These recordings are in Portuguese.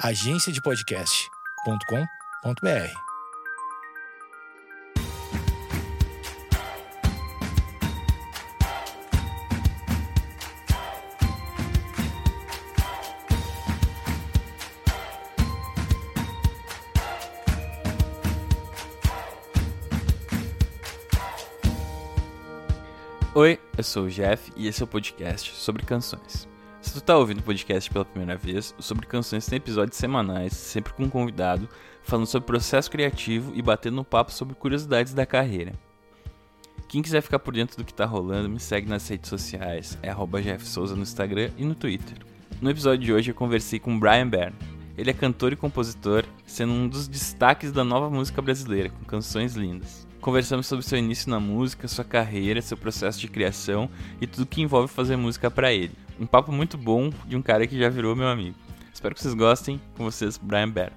agenciadepodcast.com.br. Oi, eu sou o Jeff e esse é o podcast sobre canções. Tu tá ouvindo o podcast pela primeira vez, Sobre Canções tem episódios semanais, sempre com um convidado, falando sobre processo criativo e batendo um papo sobre curiosidades da carreira. Quem quiser ficar por dentro do que tá rolando, me segue nas redes sociais, é @jeffsouza no Instagram e no Twitter. No episódio de hoje eu conversei com Brian Byrne. Ele é cantor e compositor, sendo um dos destaques da nova música brasileira, com canções lindas. Conversamos sobre seu início na música, sua carreira, seu processo de criação e tudo que envolve fazer música para ele. Um papo muito bom de um cara que já virou meu amigo. Espero que vocês gostem. Com vocês, Brian Bear.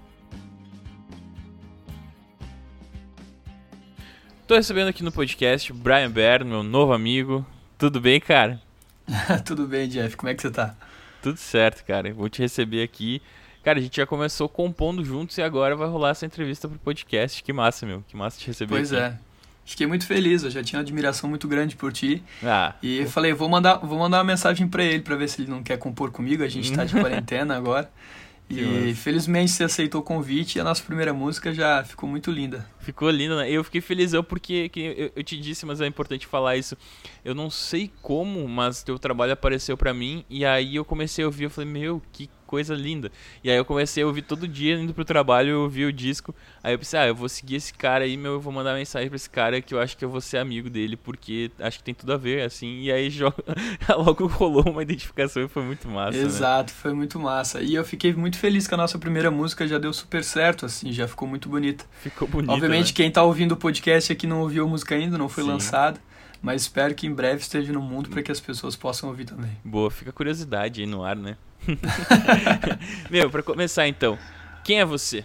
Tô recebendo aqui no podcast Brian Bear, meu novo amigo. Tudo bem, cara? Tudo bem, Jeff. Como é que você tá? Tudo certo, cara. Vou te receber aqui. Cara, a gente já começou compondo juntos e agora vai rolar essa entrevista pro podcast. Que massa, meu. Que massa te receber pois aqui. Pois é. Fiquei muito feliz, eu já tinha uma admiração muito grande por ti. Ah. E falei, vou mandar, vou mandar uma mensagem para ele para ver se ele não quer compor comigo. A gente tá de quarentena agora. E felizmente você aceitou o convite e a nossa primeira música já ficou muito linda. Ficou linda, né? Eu fiquei felizão porque que eu, eu, te disse, mas é importante falar isso. Eu não sei como, mas teu trabalho apareceu para mim e aí eu comecei a ouvir, eu falei, meu, que coisa linda. E aí eu comecei a ouvir todo dia indo pro trabalho, eu ouvi o disco. Aí eu pensei, ah, eu vou seguir esse cara aí, meu, eu vou mandar mensagem pra esse cara que eu acho que eu vou ser amigo dele, porque acho que tem tudo a ver, assim. E aí logo rolou uma identificação e foi muito massa. Né? Exato, né? foi muito massa. E eu fiquei muito feliz que a nossa primeira música já deu super certo, assim, já ficou muito bonita. Ficou bonita. Obviamente, né? quem tá ouvindo o podcast aqui não ouviu a música ainda, não foi lançada mas espero que em breve esteja no mundo para que as pessoas possam ouvir também. Boa, fica curiosidade aí no ar, né? Meu, para começar então, quem é você?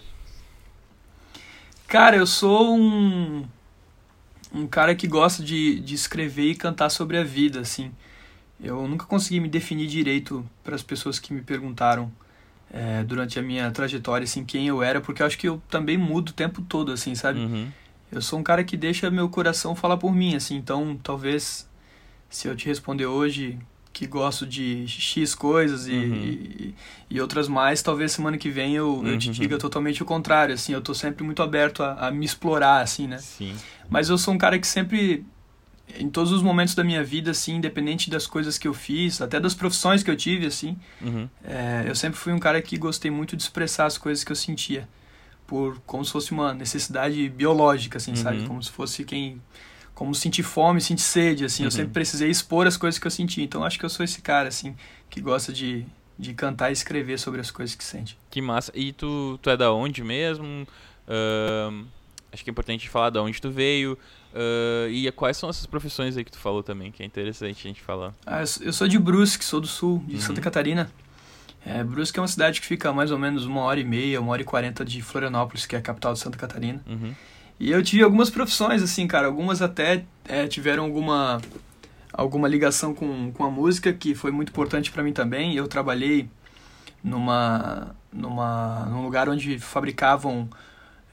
Cara, eu sou um um cara que gosta de, de escrever e cantar sobre a vida, assim. Eu nunca consegui me definir direito para as pessoas que me perguntaram é, durante a minha trajetória, assim, quem eu era, porque eu acho que eu também mudo o tempo todo, assim, sabe? Uhum. Eu sou um cara que deixa meu coração falar por mim, assim, então talvez se eu te responder hoje que gosto de X coisas e, uhum. e, e, outras mais, talvez semana que vem eu, uhum. eu te uhum. diga totalmente o contrário, assim, eu tô sempre muito aberto a, a, me explorar, assim, né? Sim. Mas eu sou um cara que sempre, em todos os momentos da minha vida, assim, independente das coisas que eu fiz, até das profissões que eu tive, assim, uhum. é, eu sempre fui um cara que gostei muito de expressar as coisas que eu sentia, por como se fosse uma necessidade biológica, assim, sabe? Uhum. Como se fosse quem como sentir fome, sentir sede, assim. Uhum. Eu sempre precisei expor as coisas que eu senti. Então acho que eu sou esse cara, assim, que gosta de, de cantar e escrever sobre as coisas que sente. Que massa. E tu, tu é da onde mesmo? Uh, acho que é importante falar da onde tu veio. Uh, e quais são essas profissões aí que tu falou também, que é interessante a gente falar. Ah, eu sou de Brusque, sou do sul, de uhum. Santa Catarina. É, Brusque é uma cidade que fica mais ou menos uma hora e meia, uma hora e quarenta de Florianópolis, que é a capital de Santa Catarina. Uhum. E eu tive algumas profissões, assim, cara. Algumas até é, tiveram alguma, alguma ligação com, com a música, que foi muito importante para mim também. Eu trabalhei numa, numa, num lugar onde fabricavam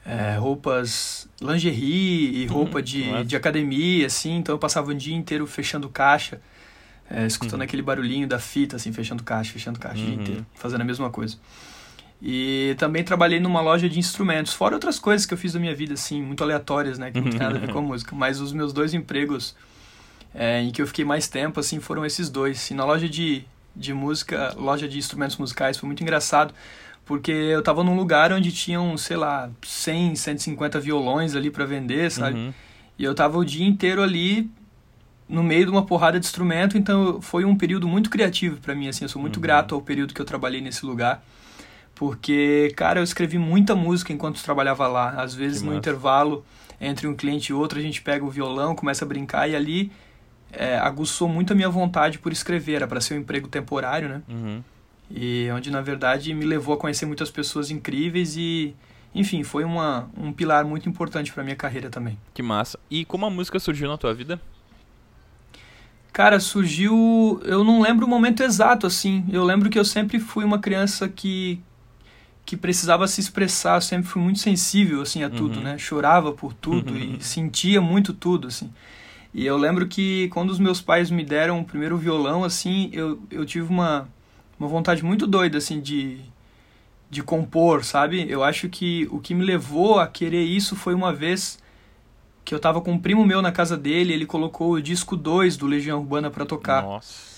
é, roupas lingerie e uhum. roupa de, de academia, assim. Então eu passava o dia inteiro fechando caixa, é, escutando uhum. aquele barulhinho da fita, assim, fechando caixa, fechando caixa o dia Uhum. inteiro, fazendo a mesma coisa. E também trabalhei numa loja de instrumentos, fora outras coisas que eu fiz da minha vida, assim, muito aleatórias, né, que não tem nada a ver com a música. Mas os meus dois empregos é, em que eu fiquei mais tempo, assim, foram esses dois. E na loja de, de música, loja de instrumentos musicais, foi muito engraçado, porque eu tava num lugar onde tinham, sei lá, 100, 150 violões ali para vender, sabe? Uhum. E eu tava o dia inteiro ali no meio de uma porrada de instrumento, então foi um período muito criativo para mim, assim, eu sou muito Uhum. grato ao período que eu trabalhei nesse lugar. Porque, cara, eu escrevi muita música enquanto trabalhava lá. Às vezes, Que no massa. intervalo entre um cliente e outro, a gente pega o violão, começa a brincar, e ali é, aguçou muito a minha vontade por escrever. Era para ser um emprego temporário, né? Uhum. E onde, na verdade, me levou a conhecer muitas pessoas incríveis e, enfim, foi uma, um pilar muito importante para minha carreira também. Que massa. E como a música surgiu na tua vida? Cara, surgiu. Eu não lembro o momento exato, assim. Eu lembro que eu sempre fui uma criança que, que precisava se expressar, eu sempre fui muito sensível assim a tudo, Uhum. né? Chorava por tudo e sentia muito tudo, assim. E eu lembro que quando os meus pais me deram o primeiro violão, assim, eu, eu tive uma, uma vontade muito doida, assim, de, de compor, sabe? Eu acho que o que me levou a querer isso foi uma vez que eu tava com um primo meu na casa dele, ele colocou o disco 2 do Legião Urbana pra tocar. Nossa.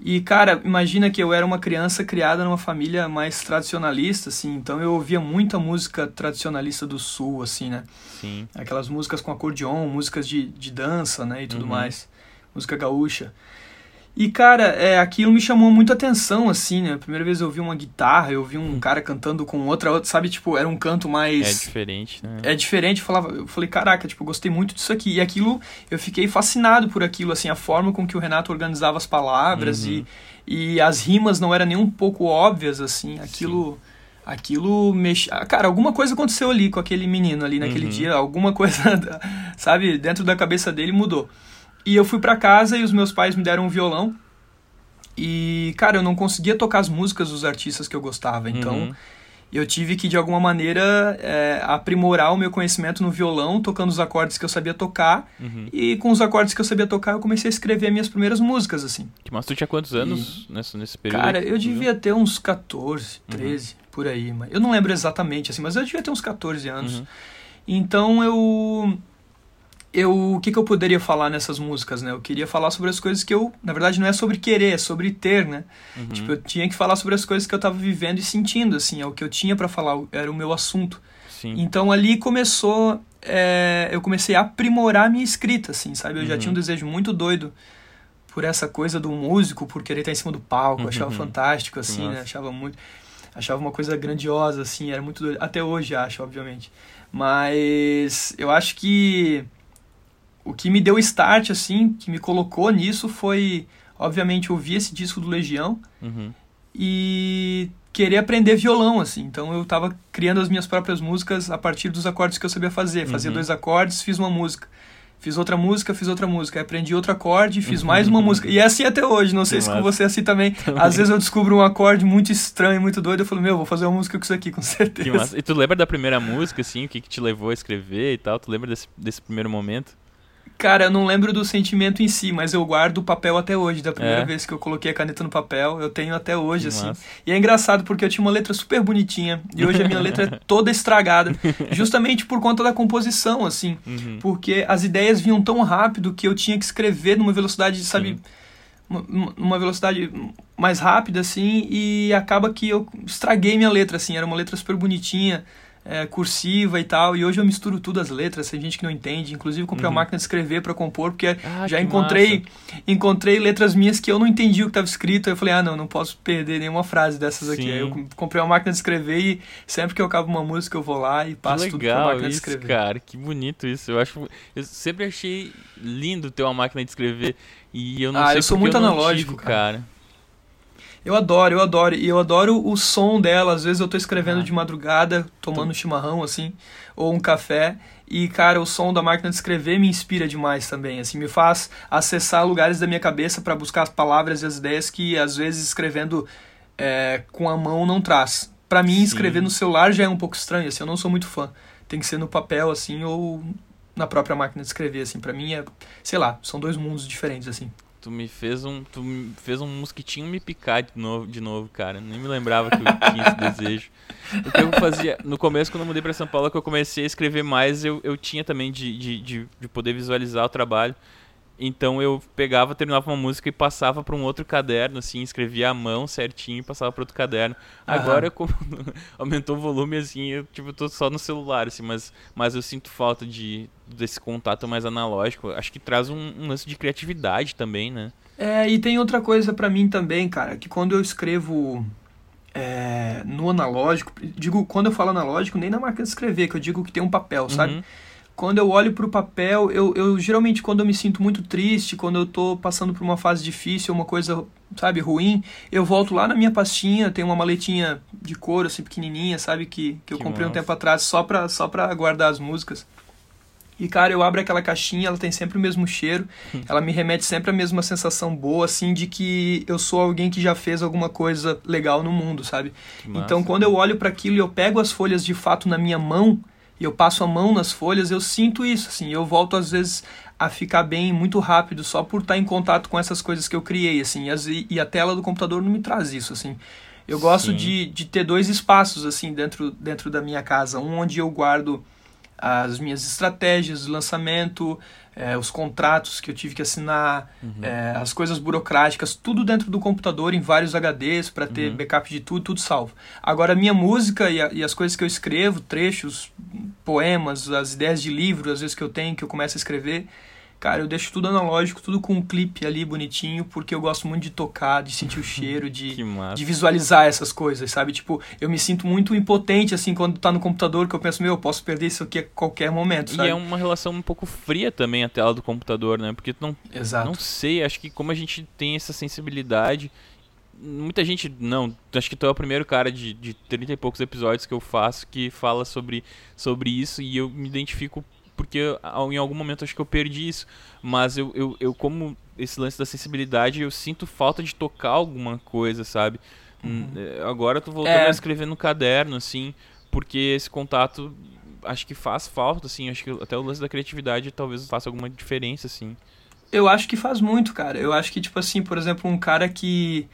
E, cara, imagina que eu era uma criança criada numa família mais tradicionalista, assim, então eu ouvia muita música tradicionalista do Sul, assim, né? Sim. Aquelas músicas com acordeon, músicas de, de dança, né, e tudo Uhum. mais. Música gaúcha. E, cara, é, aquilo me chamou muito atenção, assim, né? A primeira vez eu ouvi uma guitarra, eu ouvi um cara cantando com outra, outra, sabe? Tipo, era um canto É mais... diferente, né? É diferente, eu, falava, eu falei, caraca, tipo, eu gostei muito disso aqui. E aquilo, eu fiquei fascinado por aquilo, assim, a forma com que o Renato organizava as palavras Uhum. e, e as rimas não eram nem um pouco óbvias, assim, aquilo... Aquilo mexe. ah, Cara, alguma coisa aconteceu ali com aquele menino ali naquele Uhum. dia, alguma coisa, sabe, dentro da cabeça dele mudou. E eu fui pra casa e os meus pais me deram um violão. E, cara, eu não conseguia tocar as músicas dos artistas que eu gostava. Então, Uhum. eu tive que, de alguma maneira, é, aprimorar o meu conhecimento no violão, tocando os acordes que eu sabia tocar. Uhum. E com os acordes que eu sabia tocar, eu comecei a escrever minhas primeiras músicas, assim. Mas tu tinha quantos anos nesse, nesse período? Cara, aí? eu devia ter uns 14, 13, por aí. Eu não lembro exatamente, assim, mas eu devia ter uns 14 anos. Uhum. Então eu. Eu, o que, que eu poderia falar nessas músicas, né? Eu queria falar sobre as coisas que eu. Na verdade, não é sobre querer, é sobre ter, né? Uhum. Tipo, eu tinha que falar sobre as coisas que eu tava vivendo e sentindo, assim. É o que eu tinha pra falar, era o meu assunto. Sim. Então ali começou. é, eu comecei a aprimorar a minha escrita, assim, sabe? Eu já Uhum. tinha um desejo muito doido por essa coisa do músico, por querer estar em cima do palco. Eu achava Uhum. fantástico, assim, né? Achava muito. Achava uma coisa grandiosa, assim, era muito doido. Até hoje acho, obviamente. Mas eu acho que o que me deu start, assim, que me colocou nisso foi, obviamente, ouvir esse disco do Legião Uhum. e querer aprender violão, assim. Então eu tava criando as minhas próprias músicas a partir dos acordes que eu sabia fazer. Fazia Uhum. dois acordes, fiz uma música. Fiz outra música, fiz outra música. Aí Aprendi outro acorde, fiz mais uma música. E é assim até hoje. Não sei se com você é assim também. Às vezes eu descubro um acorde muito estranho, muito doido. Eu falo, meu, vou fazer uma música com isso aqui, com certeza. E tu lembra da primeira música, assim, o que, que te levou a escrever e tal? Tu lembra desse, desse primeiro momento? Cara, eu não lembro do sentimento em si, mas eu guardo o papel até hoje. Da primeira É? vez que eu coloquei a caneta no papel, eu tenho até hoje, Que assim. E é engraçado porque eu tinha uma letra super bonitinha e hoje a minha letra é toda estragada, justamente por conta da composição, assim. Uhum. Porque as ideias vinham tão rápido que eu tinha que escrever numa velocidade, sabe, Sim. uma- numa velocidade mais rápida, assim, e acaba que eu estraguei minha letra, assim. Era uma letra super bonitinha, é, cursiva e tal, e hoje eu misturo tudo as letras, tem gente que não entende. Inclusive, comprei Uhum. uma máquina de escrever para compor, porque Ah, já encontrei massa. encontrei letras minhas que eu não entendi o que estava escrito. Aí eu falei, ah, não, não posso perder nenhuma frase dessas aqui. Sim. Aí eu com- comprei uma máquina de escrever e sempre que eu acabo uma música eu vou lá e passo que tudo pra legal máquina de isso, escrever. cara. Que bonito isso. Eu acho, eu sempre achei lindo ter uma máquina de escrever e eu não Ah, sei eu sou muito analógico, tive, cara. cara. Eu adoro, eu adoro. E eu adoro o som dela. Às vezes eu tô escrevendo Ah. de madrugada, tomando chimarrão, assim, ou um café. E, cara, o som da máquina de escrever me inspira demais também. Assim, me faz acessar lugares da minha cabeça para buscar as palavras e as ideias que, às vezes, escrevendo é, com a mão não traz. Pra mim, Sim. escrever no celular já é um pouco estranho, assim, eu não sou muito fã. Tem que ser no papel, assim, ou na própria máquina de escrever, assim. Pra mim é, sei lá, são dois mundos diferentes, assim. Tu me fez um, tu me fez um mosquitinho me picar de novo, de novo, cara. Nem me lembrava que eu tinha esse desejo. O que eu fazia no começo quando eu mudei pra São Paulo, que eu comecei a escrever mais, eu, eu tinha também de, de, de, de poder visualizar o trabalho. Então eu pegava, terminava uma música e passava para um outro caderno, assim, escrevia à mão certinho e passava para outro caderno. Aham. Agora, como aumentou o volume, assim, eu tipo, tô só no celular, assim, mas, mas eu sinto falta de, desse contato mais analógico. Acho que traz um, um lance de criatividade também, né? É, e tem outra coisa pra mim também, cara, que quando eu escrevo é, no analógico, digo, quando eu falo analógico, nem na máquina de escrever, que eu digo que tem um papel, sabe? Quando eu olho pro papel, eu, eu geralmente quando eu me sinto muito triste, quando eu tô passando por uma fase difícil, uma coisa, sabe, ruim, eu volto lá na minha pastinha, tem uma maletinha de couro, assim, pequenininha, sabe, que, que eu Que comprei um massa. tempo atrás só pra, só pra guardar as músicas. E, cara, eu abro aquela caixinha, ela tem sempre o mesmo cheiro, ela me remete sempre a mesma sensação boa, assim, de que eu sou alguém que já fez alguma coisa legal no mundo, sabe? Então, quando eu olho para aquilo e eu pego as folhas de fato na minha mão, e eu passo a mão nas folhas, eu sinto isso, assim, eu volto às vezes a ficar bem muito rápido só por estar em contato com essas coisas que eu criei, assim, e, e a tela do computador não me traz isso, assim. Eu gosto de, de ter dois espaços, assim, dentro, dentro da minha casa, um onde eu guardo as minhas estratégias de lançamento, é, os contratos que eu tive que assinar, uhum. é, as coisas burocráticas, tudo dentro do computador, em vários HDs, para ter uhum. backup de tudo, tudo salvo. Agora, a minha música e, a, e, as coisas que eu escrevo, trechos, poemas, as ideias de livro, às vezes que eu tenho, que eu começo a escrever, Cara, eu deixo tudo analógico, tudo com um clipe ali bonitinho, porque eu gosto muito de tocar, de sentir o cheiro, de, de visualizar essas coisas, sabe? Tipo, eu me sinto muito impotente, assim, quando tá no computador, que eu penso, meu, eu posso perder isso aqui a qualquer momento, sabe? E é uma relação um pouco fria também a tela do computador, né? Porque não, Exato. não sei, acho que como a gente tem essa sensibilidade muita gente não acho que tu é o primeiro cara de, de 30 e poucos episódios que eu faço que fala sobre, sobre isso e eu me identifico porque em algum momento acho que eu perdi isso. Mas eu, eu, eu como esse lance da sensibilidade, eu sinto falta de tocar alguma coisa, sabe? Hum, uhum. É, agora eu tô voltando é. a escrever no caderno, assim, porque esse contato acho que faz falta, assim. Acho que até o lance da criatividade talvez faça alguma diferença, assim. Eu acho que faz muito, cara. Eu acho que, tipo assim, por exemplo, um cara que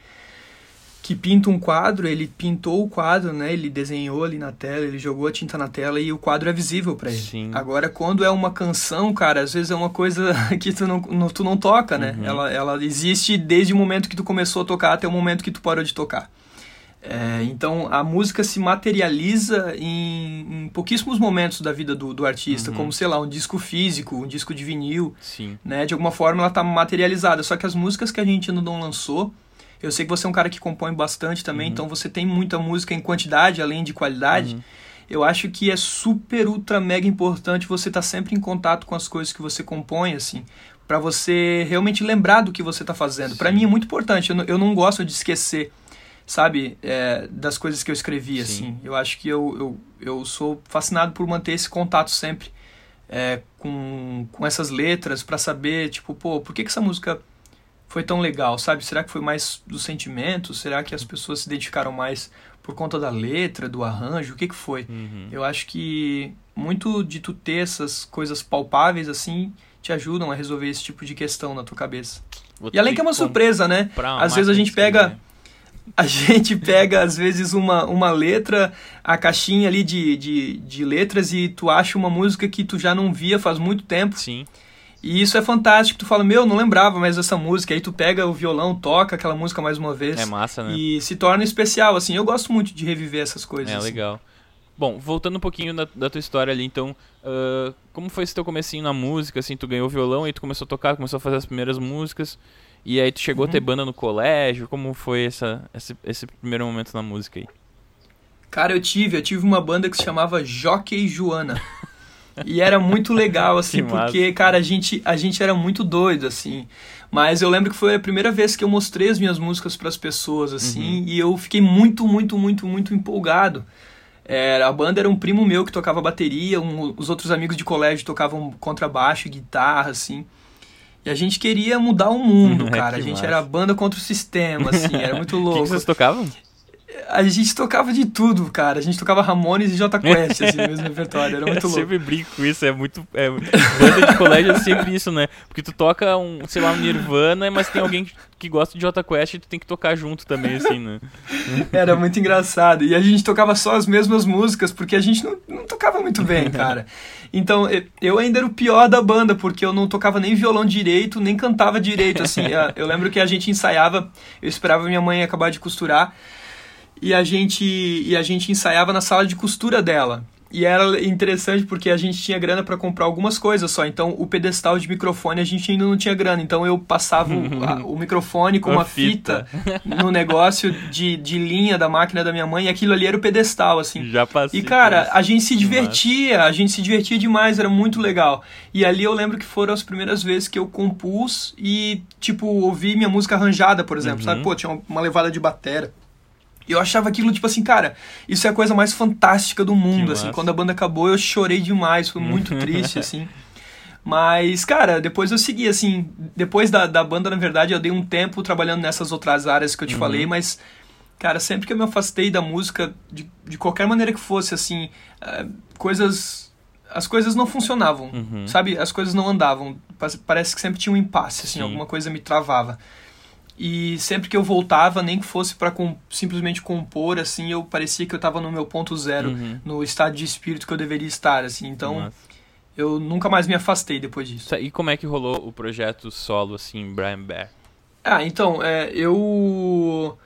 que pinta um quadro, ele pintou o quadro, né? Ele desenhou ali na tela, ele jogou a tinta na tela e o quadro é visível para ele. Sim. Agora, quando é uma canção, cara, às vezes é uma coisa que tu não, não tu não toca, né? Uhum. Ela, ela existe desde o momento que tu começou a tocar até o momento que tu parou de tocar. É, então, a música se materializa em, em, pouquíssimos momentos da vida do, do artista, uhum. como, sei lá, um disco físico, um disco de vinil. Sim. Né? De alguma forma, ela está materializada. Só que as músicas que a gente ainda não lançou eu sei que você é um cara que compõe bastante também, uhum. então você tem muita música em quantidade, além de qualidade. Uhum. Eu acho que é super, ultra, mega importante você estar tá sempre em contato com as coisas que você compõe, assim, para você realmente lembrar do que você está fazendo. Para mim é muito importante, eu não, eu não gosto de esquecer, sabe, é, das coisas que eu escrevi, Sim. assim. Eu acho que eu, eu, eu sou fascinado por manter esse contato sempre é, com, com essas letras, para saber, tipo, pô, por que, que essa música foi tão legal, sabe? Será que foi mais do sentimento? Será que as pessoas se identificaram mais por conta da letra, do arranjo? O que, que foi? Uhum. Eu acho que muito de tu ter essas coisas palpáveis assim te ajudam a resolver esse tipo de questão na tua cabeça. Vou e além que é uma surpresa, né? Às vezes a gente pega a gente pega às vezes uma, uma letra, a caixinha ali de, de, de letras e tu acha uma música que tu já não via faz muito tempo. Sim. E isso é fantástico. Tu fala, meu, não lembrava mais dessa música. Aí tu pega o violão, toca aquela música mais uma vez. É massa, né? E se torna especial, assim. Eu gosto muito de reviver essas coisas. É, assim. legal. Bom, voltando um pouquinho da, da tua história ali, então, uh, como foi esse teu comecinho na música, assim, tu ganhou violão, aí tu começou a tocar, começou a fazer as primeiras músicas, e aí tu chegou uhum. a ter uhum. banda no colégio, como foi essa, esse, esse primeiro momento na música aí? Cara, eu tive, eu tive uma banda que se chamava Jockey Joana. E era muito legal, assim, porque, cara, a gente, a gente era muito doido, assim. Mas eu lembro que foi a primeira vez que eu mostrei as minhas músicas para as pessoas, assim, uhum. e eu fiquei muito, muito, muito, muito empolgado. É, a banda era um primo meu que tocava bateria, um, os outros amigos de colégio tocavam contrabaixo, guitarra, assim. E a gente queria mudar o mundo, cara. a gente massa. era banda contra o sistema, assim, era muito louco. O que, que vocês tocavam? A gente tocava de tudo, cara. A gente tocava Ramones e J Quest, assim, no mesmo repertório. Era muito eu louco. sempre brinco com isso, é muito. É, banda de colégio é sempre isso, né? Porque tu toca um, sei lá, um Nirvana, mas tem alguém que gosta de J Quest e tu tem que tocar junto também, assim, né? Era muito engraçado. E a gente tocava só as mesmas músicas, porque a gente não, não tocava muito bem, cara. Então, eu ainda era o pior da banda, porque eu não tocava nem violão direito, nem cantava direito, assim. Eu lembro que a gente ensaiava, eu esperava minha mãe acabar de costurar e a gente e a gente ensaiava na sala de costura dela. E era interessante porque a gente tinha grana para comprar algumas coisas só. Então, o pedestal de microfone a gente ainda não tinha grana. Então, eu passava o, a, o microfone com uma, uma fita. fita, no negócio de, de linha da máquina da minha mãe. E aquilo ali era o pedestal, assim. Já passei. E, cara, a gente se divertia. A gente se divertia demais. Era muito legal. E ali eu lembro que foram as primeiras vezes que eu compus e, tipo, ouvi minha música arranjada, por exemplo. Uhum. Sabe? Pô, tinha uma levada de batera eu achava aquilo, tipo assim, cara, isso é a coisa mais fantástica do mundo, assim. Quando a banda acabou, eu chorei demais, foi muito triste, assim. Mas, cara, depois eu segui, assim, depois da, da banda, na verdade, eu dei um tempo trabalhando nessas outras áreas que eu te Uhum. falei, mas, cara, sempre que eu me afastei da música, de, de qualquer maneira que fosse, assim, eh, coisas. As coisas não funcionavam, Uhum. sabe? As coisas não andavam. Pa- Parece que sempre tinha um impasse, assim, Sim. alguma coisa me travava. E sempre que eu voltava, nem que fosse pra com, simplesmente compor, assim, eu parecia que eu tava no meu ponto zero, Uhum. no estado de espírito que eu deveria estar, assim. Então, Massa. eu nunca mais me afastei depois disso. Tá, E como é que rolou o projeto solo, assim, Brian Bear? Ah, então, é, eu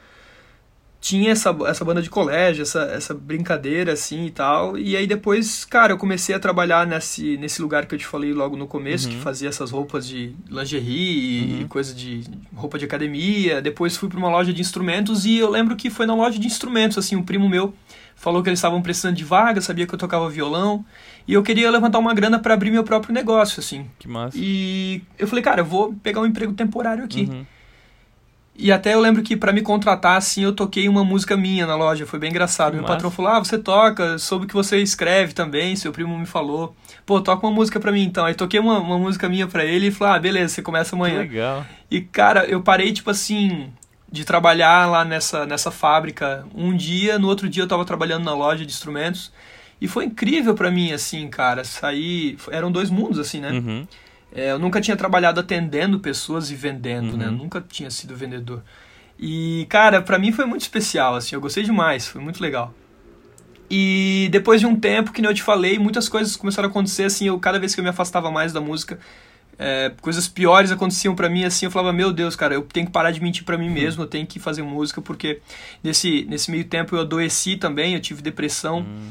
tinha essa, essa banda de colégio, essa, essa brincadeira, assim, e tal, e aí depois, cara, eu comecei a trabalhar nesse, nesse lugar que eu te falei logo no começo, Uhum. que fazia essas roupas de lingerie Uhum. e coisa de roupa de academia, depois fui para uma loja de instrumentos e eu lembro que foi na loja de instrumentos, assim, um primo meu falou que eles estavam precisando de vaga, sabia que eu tocava violão, e eu queria levantar uma grana para abrir meu próprio negócio, assim. Que massa. E eu falei, cara, eu vou pegar um emprego temporário aqui. Uhum. E até eu lembro que pra me contratar, assim, eu toquei uma música minha na loja, foi bem engraçado. Que Meu massa. patrão falou, ah, você toca, soube que você escreve também, seu primo me falou. Pô, toca uma música pra mim então. Aí toquei uma, uma música minha pra ele e falou, ah, beleza, você começa Que amanhã. legal. E, cara, eu parei, tipo assim, de trabalhar lá nessa, nessa fábrica um dia, no outro dia eu tava trabalhando na loja de instrumentos. E foi incrível pra mim, assim, cara, sair... Eram dois mundos, assim, né? Uhum. É, eu nunca tinha trabalhado atendendo pessoas e vendendo, né? Uhum. Nunca tinha sido vendedor. E, cara, pra mim foi muito especial, assim, eu gostei demais, foi muito legal. E depois de um tempo, que nem eu te falei, muitas coisas começaram a acontecer, assim, eu cada vez que eu me afastava mais da música, é, coisas piores aconteciam pra mim, assim, eu falava, meu Deus, cara, eu tenho que parar de mentir pra mim mesmo, eu tenho que fazer música, porque nesse, nesse meio tempo eu adoeci também, eu tive depressão, Hum.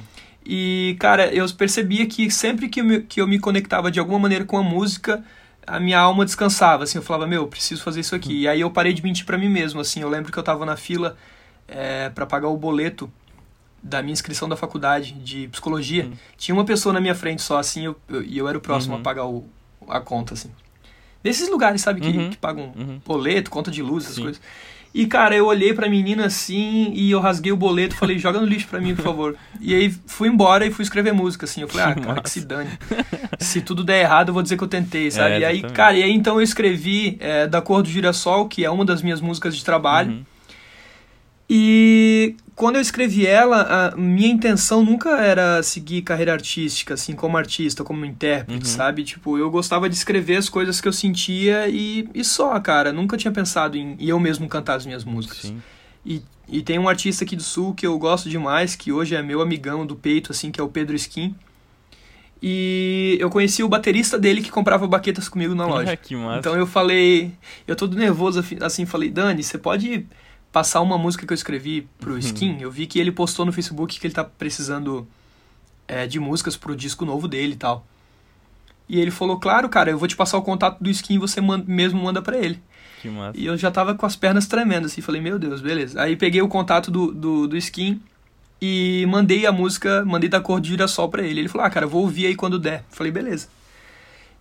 E, cara, eu percebia que sempre que eu, me, que eu me conectava de alguma maneira com a música, a minha alma descansava, assim, eu falava, meu, eu preciso fazer isso aqui. E aí eu parei de mentir pra mim mesmo, assim, eu lembro que eu tava na fila é, para pagar o boleto da minha inscrição da faculdade de psicologia. Hum. Tinha uma pessoa na minha frente só, assim, eu- eu- e eu, era o próximo Uhum. a pagar o, a conta, assim. Desses lugares, sabe, que, Uhum. que pagam Uhum. boleto, conta de luz, essas Sim. coisas. E, cara, eu olhei pra menina assim e eu rasguei o boleto falei, joga no lixo pra mim, por favor. E aí fui embora e fui escrever música, assim. Eu falei, ah, cara, que se dane. Se tudo der errado, eu vou dizer que eu tentei, sabe? É, e aí, cara, e aí então eu escrevi é, Da Cor do Girassol, que é uma das minhas músicas de trabalho. Uhum. E quando eu escrevi ela, a minha intenção nunca era seguir carreira artística, assim, como artista, como intérprete, Uhum. sabe? Tipo, eu gostava de escrever as coisas que eu sentia e, e só, cara. Nunca tinha pensado em, eu mesmo cantar as minhas músicas. Sim. E, e tem um artista aqui do Sul que eu gosto demais, que hoje é meu amigão do peito, assim, que é o Pedro Skin. E eu conheci o baterista dele que comprava baquetas comigo na loja. que massa. Então eu falei, eu todo nervoso assim, falei, Dani, você pode passar uma música que eu escrevi pro Uhum. Skin? Eu vi que ele postou no Facebook que ele tá precisando é, de músicas pro disco novo dele e tal. E ele falou, claro, cara, eu vou te passar o contato do Skin e você man- mesmo manda pra ele. Que massa. E eu já tava com as pernas tremendo, assim, falei, meu Deus, beleza. Aí peguei o contato do, do, do Skin e mandei a música, mandei da cor de girassol pra ele. Ele falou, ah, cara, vou ouvir aí quando der. Falei, beleza.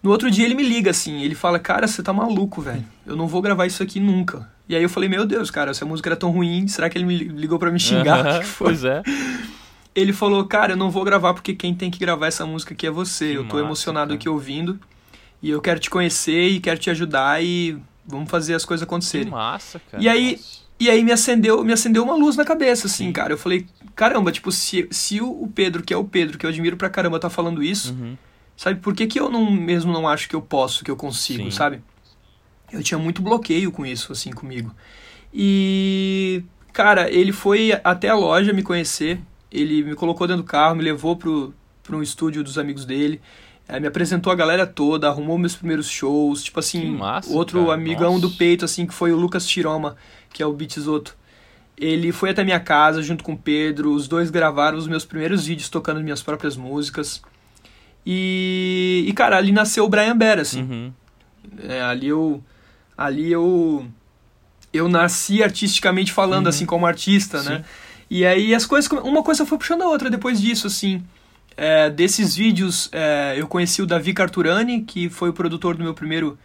No outro dia ele me liga, assim, ele fala, cara, você tá maluco, velho. Eu não vou gravar isso aqui nunca. E aí eu falei, meu Deus, cara, essa música era tão ruim, será que ele me ligou pra me xingar? O que que foi? pois é. Ele falou, cara, eu não vou gravar porque quem tem que gravar essa música aqui é você. Que eu tô massa, emocionado cara. aqui ouvindo. E eu quero te conhecer e quero te ajudar e vamos fazer as coisas Que acontecerem. massa, cara. E aí- Nossa. E aí me acendeu, me acendeu uma luz na cabeça, assim, Sim. cara. Eu falei, caramba, tipo, se, se o o Pedro, que é o Pedro, que eu admiro pra caramba, tá falando isso, Uhum. Sabe, por que, que eu não mesmo não acho que eu posso, que eu consigo, Sim. sabe? Eu tinha muito bloqueio com isso, assim, comigo. E, cara, ele foi até a loja me conhecer, ele me colocou dentro do carro, me levou pro, pro um estúdio dos amigos dele, eh, me apresentou a galera toda, arrumou meus primeiros shows, tipo assim, massa, outro cara, amigão nossa. do peito, assim, que foi o Lucas Tiroma, que é o Beatsoto. Ele foi até minha casa junto com o Pedro, os dois gravaram os meus primeiros vídeos tocando minhas próprias músicas. E, e cara, ali nasceu o Brian Bear, assim. Uhum. É, ali eu ali eu eu nasci artisticamente falando Uhum. assim como artista, Sim. né? E aí as coisas uma coisa foi puxando a outra depois disso assim. É, desses vídeos é, eu conheci o Davi Carturani, que foi o produtor do meu primeiro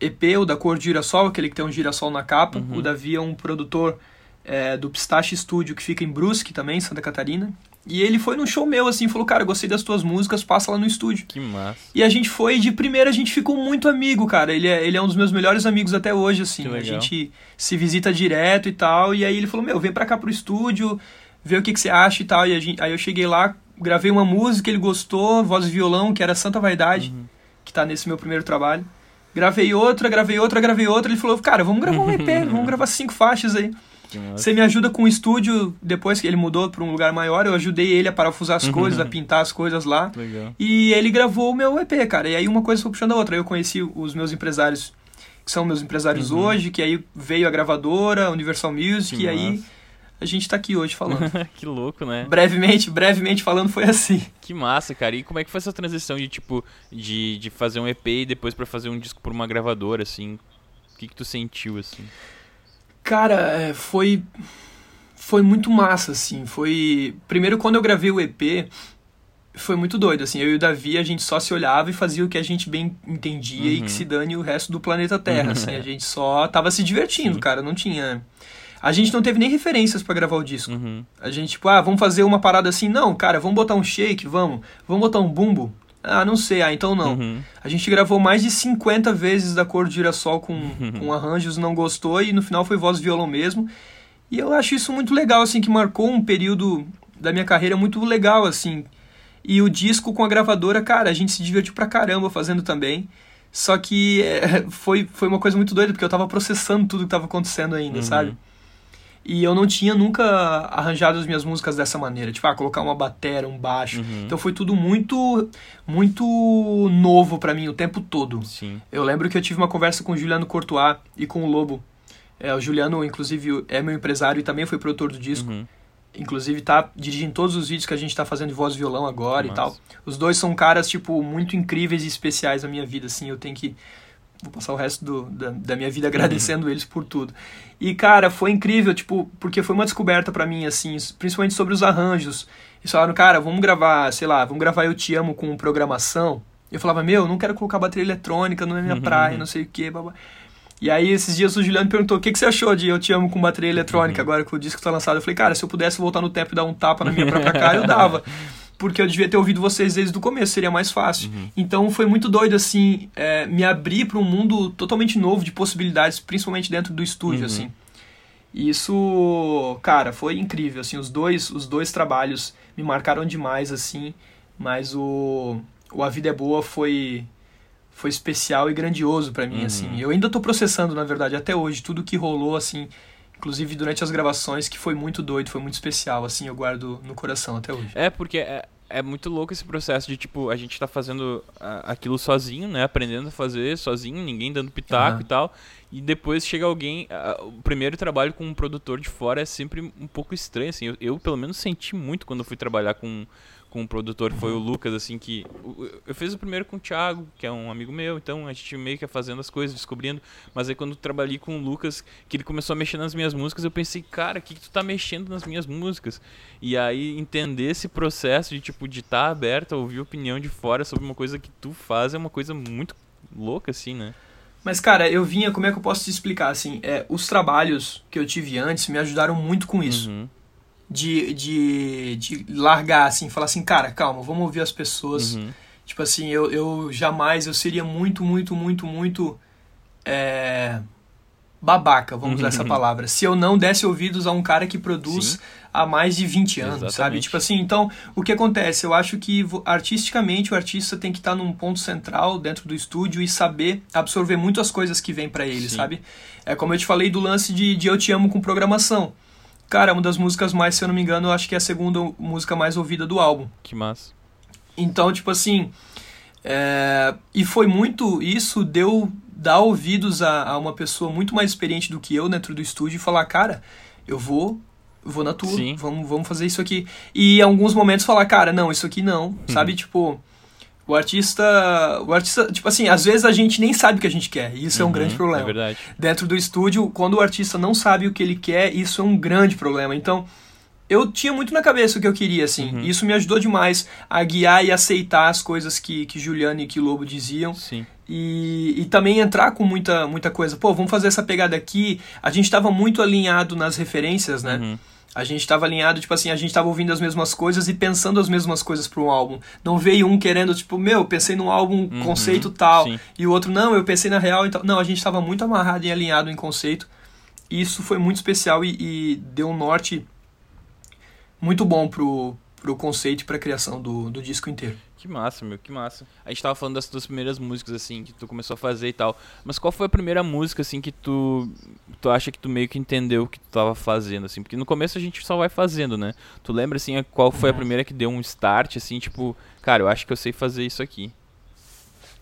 EP, o da cor de girassol, aquele que tem um girassol na capa. Uhum. O Davi é um produtor é, do Pistache Studio que fica em Brusque também, Santa Catarina. E ele foi num show meu, assim, falou, cara, gostei das tuas músicas, passa lá no estúdio. Que massa. E a gente foi, de primeira a gente ficou muito amigo, cara. Ele é, ele é um dos meus melhores amigos até hoje, assim. A gente se visita direto e tal. E aí ele falou, meu, vem pra cá pro estúdio, vê o que, que você acha e tal. E gente, aí eu cheguei lá, gravei uma música, ele gostou, voz e violão, que era Santa Vaidade, Uhum. que tá nesse meu primeiro trabalho. Gravei outra, gravei outra, gravei outra. Ele falou, cara, vamos gravar um EP, vamos gravar cinco faixas aí. Você me ajuda com o estúdio, depois que ele mudou pra um lugar maior, eu ajudei ele a parafusar as coisas, a pintar as coisas lá. Legal. E ele gravou o meu EP, cara. E aí uma coisa foi puxando a outra. Aí Eu conheci os meus empresários, que são meus empresários Uhum. hoje, que aí veio a gravadora, Universal Music, Que e aí massa. a gente tá aqui hoje falando. que louco, né? brevemente, brevemente falando, foi assim. Que massa, cara. E como é que foi essa transição de, tipo, de, de fazer um EP e depois pra fazer um disco por uma gravadora, assim? O que que tu sentiu, assim? Cara, é, foi. Foi muito massa, assim. Foi. Primeiro, quando eu gravei o EP, foi muito doido, assim. Eu e o Davi, a gente só se olhava e fazia o que a gente bem entendia e Uhum. que se dane o resto do planeta Terra, assim. A gente só tava se divertindo, Sim. cara. Não tinha. A gente não teve nem referências pra gravar o disco. Uhum. A gente, tipo, ah, vamos fazer uma parada assim. Não, cara, vamos botar um shake, vamos. Vamos botar um bumbo. Ah, não sei. Ah, então não. Uhum. A gente gravou mais de 50 vezes da cor de girassol com, com arranjos, não gostou e no final foi voz e violão mesmo. E eu acho isso muito legal, assim, que marcou um período da minha carreira muito legal, assim. E o disco com a gravadora, cara, a gente se divertiu pra caramba fazendo também. Só que é, foi, foi uma coisa muito doida, porque eu tava processando tudo que tava acontecendo ainda, Uhum. sabe? E eu não tinha nunca arranjado as minhas músicas dessa maneira. Tipo, ah, colocar uma batera, um baixo. Uhum. Então foi tudo muito, muito novo pra mim o tempo todo. Sim. Eu lembro que eu tive uma conversa com o Juliano Courtois e com o Lobo. É, o Juliano, inclusive, é meu empresário e também foi produtor do disco. Uhum. Inclusive, tá dirigindo todos os vídeos que a gente tá fazendo de voz e violão agora Que e tal. Os dois são caras, tipo, muito incríveis e especiais na minha vida, assim. Eu tenho que... Vou passar o resto do, da, da minha vida agradecendo eles por tudo. E, cara, foi incrível, tipo, porque foi uma descoberta pra mim, assim, principalmente sobre os arranjos. Eles falaram, cara, vamos gravar, sei lá, vamos gravar Eu Te Amo com programação. Eu falava, meu, não quero colocar bateria eletrônica, não é minha praia, não sei o que, babá. E aí, esses dias, o Juliano perguntou, o que, que você achou de Eu Te Amo com bateria eletrônica agora que o disco tá lançado? Eu falei, cara, se eu pudesse voltar no tempo e dar um tapa na minha própria cara, eu dava. Porque eu devia ter ouvido vocês desde o começo, seria mais fácil. Então foi muito doido, assim, é, me abrir para um mundo totalmente novo de possibilidades, principalmente dentro do estúdio, Uhum. assim. E isso, cara, foi incrível, assim, os dois, os dois trabalhos me marcaram demais, assim, mas o, o A Vida é Boa foi foi especial e grandioso pra mim, Uhum. assim. Eu ainda tô processando, na verdade, até hoje, tudo que rolou, assim, inclusive durante as gravações, que foi muito doido, foi muito especial, assim, eu guardo no coração até hoje. É, porque é, é muito louco esse processo de, tipo, a gente tá fazendo ah, aquilo sozinho, né? Aprendendo a fazer sozinho, ninguém dando pitaco Aham. e tal. E depois chega alguém. ah, o primeiro trabalho com um produtor de fora é sempre um pouco estranho, assim. Eu, eu, pelo menos, senti muito quando fui trabalhar com, com um produtor, foi o Lucas, assim, que. o- Eu fiz o primeiro com o Thiago, que é um amigo meu, então a gente meio que ia fazendo as coisas, descobrindo. Mas aí quando eu trabalhei com o Lucas, que ele começou a mexer nas minhas músicas, eu pensei, cara, o que, que tu tá mexendo nas minhas músicas? E aí entender esse processo de, tipo, de estar aberto a ouvir opinião de fora sobre uma coisa que tu faz é uma coisa muito louca, assim, né? Mas, cara, eu vinha, como é que eu posso te explicar, assim, é, os trabalhos que eu tive antes me ajudaram muito com isso. Uhum. De, de, de largar, assim, falar assim, cara, calma, vamos ouvir as pessoas. Uhum. Tipo assim, eu, eu jamais, eu seria muito, muito, muito, muito é, babaca, vamos usar essa palavra, se eu não desse ouvidos a um cara que produz Sim. há mais de 20 anos, sabe? Exatamente. Tipo assim, então, o que acontece? Eu acho que artisticamente o artista tem que estar num ponto central dentro do estúdio e saber absorver muito as coisas que vêm pra ele, Sim. sabe? É como eu te falei do lance de, de Eu Te Amo com programação. Cara, é uma das músicas mais, se eu não me engano, eu acho que é a segunda música mais ouvida do álbum. Que massa. Então, tipo assim. é, E foi muito. Isso deu dar ouvidos a, a uma pessoa muito mais experiente do que eu dentro do estúdio e falar, cara, eu vou. Vou na tua, Sim. vamos, vamos fazer isso aqui. E em alguns momentos falar, cara, não, isso aqui não. Sabe, tipo. O artista. O artista, tipo assim, às vezes a gente nem sabe o que a gente quer. E isso é um Uhum, grande problema É verdade. dentro do estúdio, quando o artista não sabe o que ele quer, isso é um grande problema. Então, eu tinha muito na cabeça o que eu queria, assim. Uhum. E isso me ajudou demais a guiar e aceitar as coisas que, que Juliano e que Lobo diziam. Sim. E, e também entrar com muita, muita coisa. Pô, vamos fazer essa pegada aqui. A gente estava muito alinhado nas referências, né? Uhum. A gente estava alinhado, tipo assim, a gente estava ouvindo as mesmas coisas e pensando as mesmas coisas para um álbum. Não veio um querendo, tipo, meu, pensei num álbum Uhum, conceito tal, sim. e o outro, não, eu pensei na real e tal. Não, a gente estava muito amarrado e alinhado em conceito. E isso foi muito especial e, e deu um norte muito bom pro, pro conceito e pra criação do, do disco inteiro. Que massa, meu, que massa. A gente tava falando das tuas primeiras músicas, assim, que tu começou a fazer e tal. Mas qual foi a primeira música, assim, que tu. Tu acha que tu meio que entendeu o que tu tava fazendo, assim? Porque no começo a gente só vai fazendo, né? Tu lembra, assim, qual foi a Uhum. primeira que deu um start, assim, tipo, cara, eu acho que eu sei fazer isso aqui.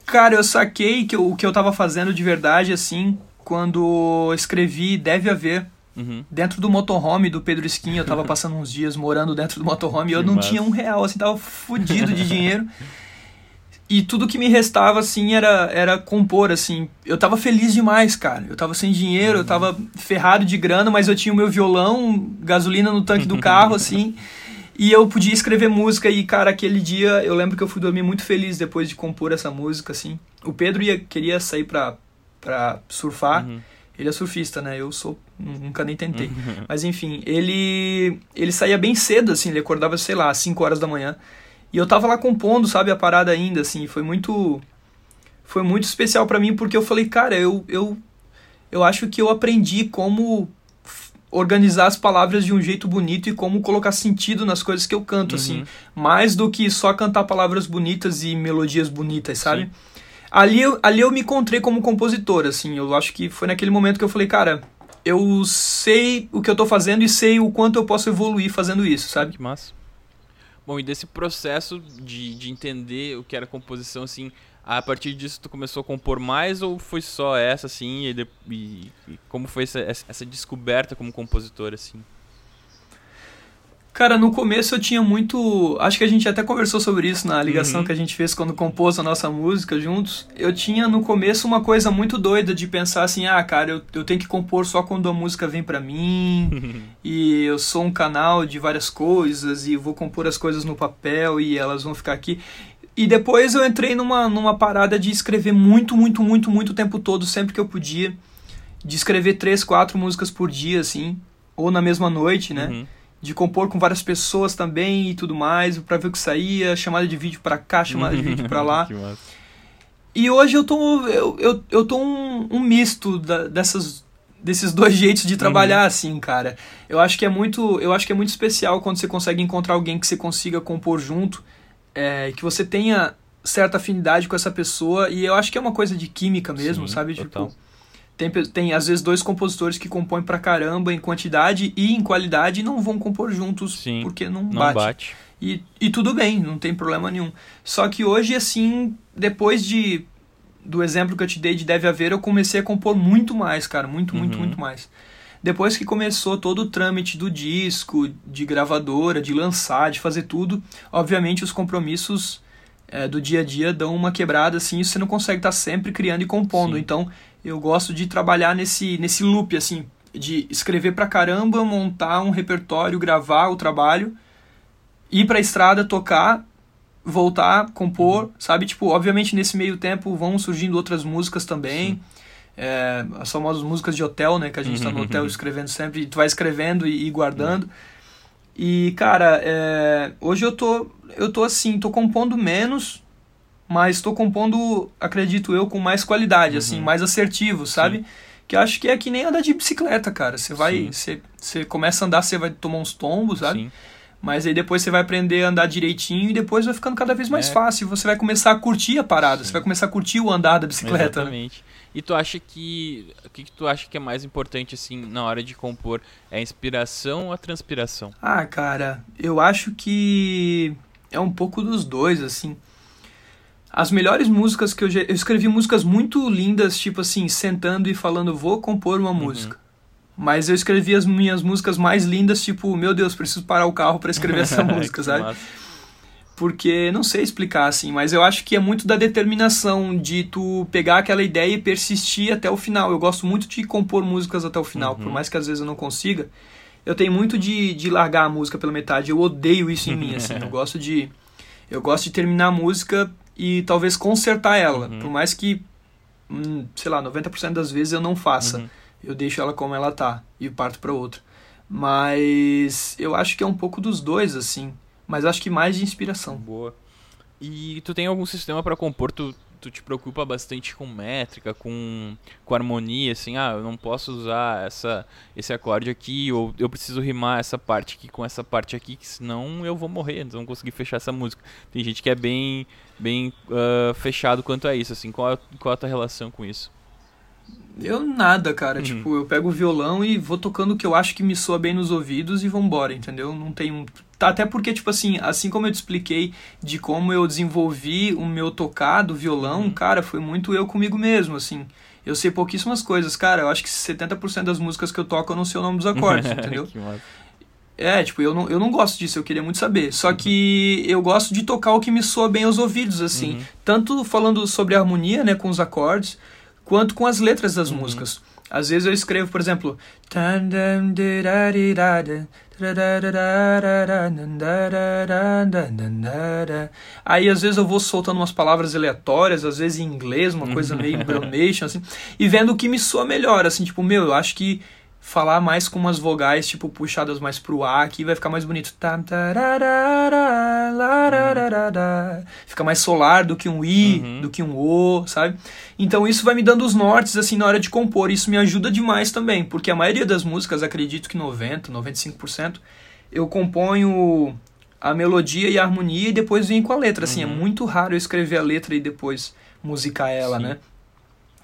Cara, eu saquei que o que eu tava fazendo de verdade, assim, quando escrevi Deve Haver, Uhum. dentro do motorhome do Pedro Skin, eu tava passando uns dias morando dentro do motorhome e eu não massa. tinha um real, assim, tava fudido de dinheiro. E tudo que me restava, assim, era, era compor, assim. Eu tava feliz demais, cara. Eu tava sem dinheiro, eu tava ferrado de grana, mas eu tinha o meu violão, gasolina no tanque do carro, assim. E eu podia escrever música e, cara, aquele dia eu lembro que eu fui dormir muito feliz depois de compor essa música, assim. O Pedro ia, queria sair pra, pra surfar. Uhum. Ele é surfista, né? Eu sou. Nunca nem tentei. Mas enfim, ele. Ele saía bem cedo, assim, ele acordava, sei lá, às 5 horas da manhã. E eu tava lá compondo, sabe, a parada ainda, assim, foi muito. Foi muito especial pra mim, porque eu falei, cara, eu, eu, eu acho que eu aprendi como organizar as palavras de um jeito bonito e como colocar sentido nas coisas que eu canto, assim. Uhum. Mais do que só cantar palavras bonitas e melodias bonitas, sabe? Sim. Ali eu, ali eu me encontrei como compositor, assim. Eu acho que foi naquele momento que eu falei, cara, eu sei o que eu tô fazendo e sei o quanto eu posso evoluir fazendo isso, sabe? Que massa. Bom, e desse processo de, de entender o que era composição, assim, a partir disso tu começou a compor mais ou foi só essa, assim, e, e- e como foi essa essa descoberta como compositor, assim? Cara, no começo eu tinha muito. Acho que a gente até conversou sobre isso na ligação Uhum. que a gente fez quando compôs a nossa música juntos. Eu tinha no começo uma coisa muito doida de pensar assim: ah, cara, eu, eu tenho que compor só quando a música vem pra mim. e eu sou um canal de várias coisas e vou compor as coisas no papel e elas vão ficar aqui. E depois eu entrei numa, numa parada de escrever muito, muito, muito, muito o tempo todo, sempre que eu podia. De escrever três, quatro músicas por dia, assim. Ou na mesma noite, né? Uhum. De compor com várias pessoas também e tudo mais, pra ver o que saía, chamada de vídeo pra cá, chamada de vídeo pra lá. E hoje eu tô eu, eu, eu tô um, um misto da- dessas desses dois jeitos de trabalhar assim, cara. Eu acho que é muito, eu acho que é muito especial quando você consegue encontrar alguém que você consiga compor junto, é, que você tenha certa afinidade com essa pessoa e eu acho que é uma coisa de química mesmo, Sim, sabe? total. Tipo, tem, tem às vezes dois compositores que compõem pra caramba em quantidade e em qualidade e não vão compor juntos Sim, porque não, Não bate. bate. E, e tudo bem, não tem problema nenhum. Só que hoje, assim, depois de do exemplo que eu te dei de Deve Haver, eu comecei a compor muito mais, cara. Muito, muito, Uhum. muito mais. Depois que começou todo o trâmite do disco, de gravadora, de lançar, de fazer tudo, obviamente os compromissos é, do dia a dia dão uma quebrada, assim, e você não consegue estar sempre criando e compondo. Sim. Então, eu gosto de trabalhar nesse, nesse loop, assim, de escrever pra caramba, montar um repertório, gravar o trabalho, ir pra estrada, tocar, voltar, compor, sabe? Tipo, obviamente nesse meio tempo vão surgindo outras músicas também. É, as famosas músicas de hotel, né? Que a gente tá no hotel escrevendo sempre, tu vai escrevendo e, e guardando. E, cara, é, hoje eu tô, eu tô assim, tô compondo menos, mas tô compondo, acredito eu, com mais qualidade, assim, mais assertivo, sabe? Que eu acho que é que nem andar de bicicleta, cara. Você vai, Sim. você, você começa a andar, você vai tomar uns tombos, sabe? Sim. Mas aí depois você vai aprender a andar direitinho e depois vai ficando cada vez mais É. fácil. Você vai começar a curtir a parada, você vai começar a curtir o andar da bicicleta. né? Exatamente. E tu acha que. O que, que tu acha que é mais importante, assim, na hora de compor? É a inspiração ou a transpiração? Ah, cara, eu acho que é um pouco dos dois, assim. As melhores músicas que eu já. Eu escrevi músicas muito lindas, tipo assim, sentando e falando, vou compor uma música. Mas eu escrevi as minhas músicas mais lindas, tipo, meu Deus, preciso parar o carro pra escrever essa música, sabe? massa. Porque não sei explicar assim, mas eu acho que é muito da determinação de tu pegar aquela ideia e persistir até o final. Eu gosto muito de compor músicas até o final, por mais que às vezes eu não consiga. Eu tenho muito de, de largar a música pela metade. Eu odeio isso em mim, assim. Eu gosto de eu gosto de terminar a música e talvez consertar ela, por mais que hum, sei lá, 90% das vezes eu não faça. Uhum. Eu deixo ela como ela tá e parto para outra. Mas eu acho que é um pouco dos dois, assim. Mas acho que mais de inspiração. Boa. E tu tem algum sistema para compor? Tu, tu te preocupa bastante com métrica, com, com harmonia, assim, ah, eu não posso usar essa, esse acorde aqui, ou eu preciso rimar essa parte aqui com essa parte aqui, que senão eu vou morrer, não vou conseguir fechar essa música. Tem gente que é bem, bem uh, fechado quanto a isso, assim, qual, qual a tua relação com isso? Eu nada, cara. Uhum. Tipo, eu pego o violão e vou tocando o que eu acho que me soa bem nos ouvidos e vambora, entendeu? Não tem. Tá, até porque, tipo assim, assim como eu te expliquei de como eu desenvolvi o meu tocar do violão, uhum. cara, foi muito eu comigo mesmo, assim. Eu sei pouquíssimas coisas, cara. Eu acho que 70% das músicas que eu toco eu não sei o nome dos acordes, entendeu? É, tipo, eu não, eu não gosto disso, eu queria muito saber. Só uhum. que eu gosto de tocar o que me soa bem aos ouvidos, assim. Uhum. Tanto falando sobre harmonia, né, com os acordes, quanto com as letras das uhum. músicas. Às vezes eu escrevo, por exemplo, Aí às vezes eu vou soltando umas palavras aleatórias, às vezes em inglês, uma coisa meio bromation, assim, e vendo o que me soa melhor, assim, tipo, meu, eu acho que falar mais com umas vogais, tipo, puxadas mais pro A, que vai ficar mais bonito. Fica mais solar do que um I, uhum. do que um O, sabe? Então isso vai me dando os nortes, assim, na hora de compor. Isso me ajuda demais também, porque a maioria das músicas, acredito que 90, 95%, eu componho a melodia e a harmonia e depois venho com a letra. Assim, é uhum. é muito raro eu escrever a letra e depois musicar ela, Sim. né?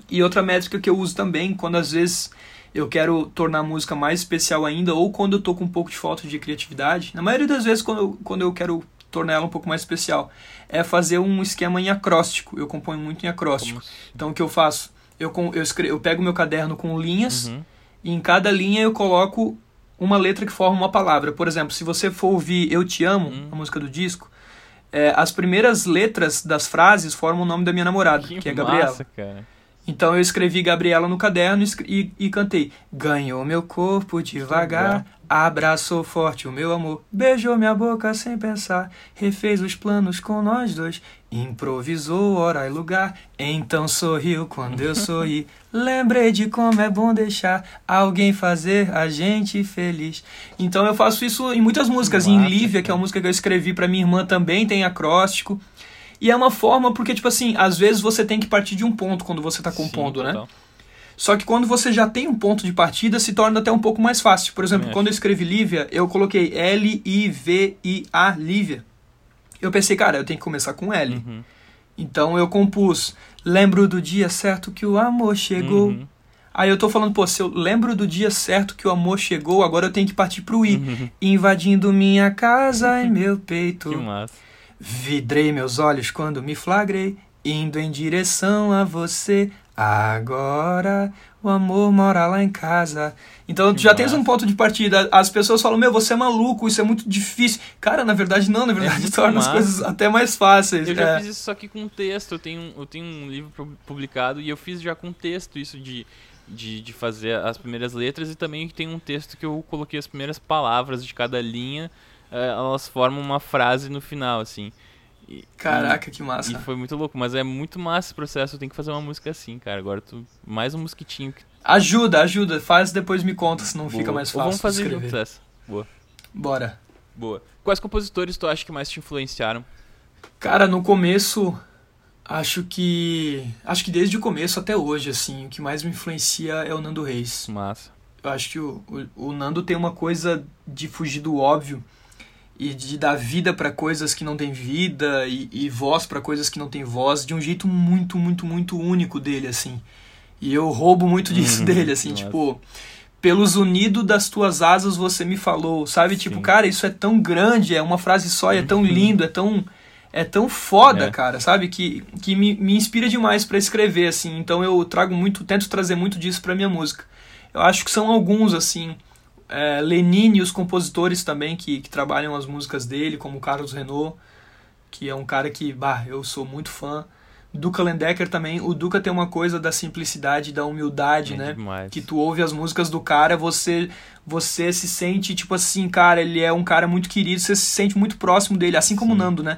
E outra métrica que eu uso também, quando às vezes eu quero tornar a música mais especial ainda, ou quando eu tô com um pouco de falta de criatividade, na maioria das vezes quando eu, quando eu quero tornar ela um pouco mais especial, é fazer um esquema em acróstico. Eu componho muito em acróstico. Assim? Então o que eu faço? Eu, eu, escrevo, eu pego meu caderno com linhas, uhum. e em cada linha eu coloco uma letra que forma uma palavra. Por exemplo, se você for ouvir Eu Te Amo, uhum. a música do disco, é, as primeiras letras das frases formam o nome da minha namorada, que, que é Gabriela. Massa, cara. Então eu escrevi Gabriela no caderno e, e cantei: Ganhou meu corpo devagar, abraçou forte o meu amor, beijou minha boca sem pensar, refez os planos com nós dois, improvisou hora e lugar, então sorriu quando eu sorri. Lembrei de como é bom deixar alguém fazer a gente feliz. Então eu faço isso em muitas músicas. Em Lívia, que é uma música que eu escrevi para minha irmã também, tem acróstico. E é uma forma porque, tipo assim, às vezes você tem que partir de um ponto quando você está compondo, Sim, né? Só que quando você já tem um ponto de partida, se torna até um pouco mais fácil. Por exemplo, quando eu escrevi Lívia, eu coloquei L-I-V-I-A, Lívia. Eu pensei, cara, eu tenho que começar com L. Uhum. Então eu compus, lembro do dia certo que o amor chegou. Uhum. Aí eu tô falando, pô, se eu lembro do dia certo que o amor chegou, agora eu tenho que partir pro I. Uhum. Invadindo minha casa e meu peito. Que massa. Vidrei meus olhos quando me flagrei, indo em direção a você. Agora o amor mora lá em casa. Então tu já tens um ponto de partida. As pessoas falam, meu, você é maluco, isso é muito difícil. Cara, na verdade não, na verdade é torna massa. as coisas até mais fáceis. Eu já é. fiz isso só que com texto. Eu tenho, eu tenho um livro publicado e eu fiz já com texto isso de, de, de fazer as primeiras letras e também tem um texto que eu coloquei as primeiras palavras de cada linha é, elas formam uma frase no final, assim. E, Caraca, que massa. E foi muito louco, mas é muito massa esse processo. Tem que fazer uma música assim, cara. Agora tu. Mais um mosquitinho. Que... Ajuda, ajuda. Faz depois me conta, se não fica mais fácil. Ou vamos fazer juntos essa. Boa. Bora. Boa. Quais compositores tu acha que mais te influenciaram? Cara, no começo, acho que. Acho que desde o começo até hoje, assim, o que mais me influencia é o Nando Reis. Massa. Eu acho que o, o, o Nando tem uma coisa de fugir do óbvio e de dar vida para coisas que não têm vida e, e voz para coisas que não têm voz de um jeito muito, muito, muito único dele, assim. E eu roubo muito disso uhum, dele, assim, nossa. tipo, pelos unidos das tuas asas você me falou, sabe? Tipo, Sim. Tipo, cara, isso é tão grande, é uma frase só, e é tão uhum. lindo, é tão é tão foda, é. cara, sabe? Que, que me, me inspira demais para escrever, assim. Então eu trago muito, tento trazer muito disso pra minha música. Eu acho que são alguns, assim, é, Lenine e os compositores também que, que trabalham as músicas dele, como Carlos Renault, que é um cara que, bah, eu sou muito fã. Duca Lendecker também. O Duca tem uma coisa da simplicidade, da humildade, é né? Demais. Que tu ouve as músicas do cara, você você se sente tipo assim, cara, ele é um cara muito querido, você se sente muito próximo dele, assim como o Nando, né?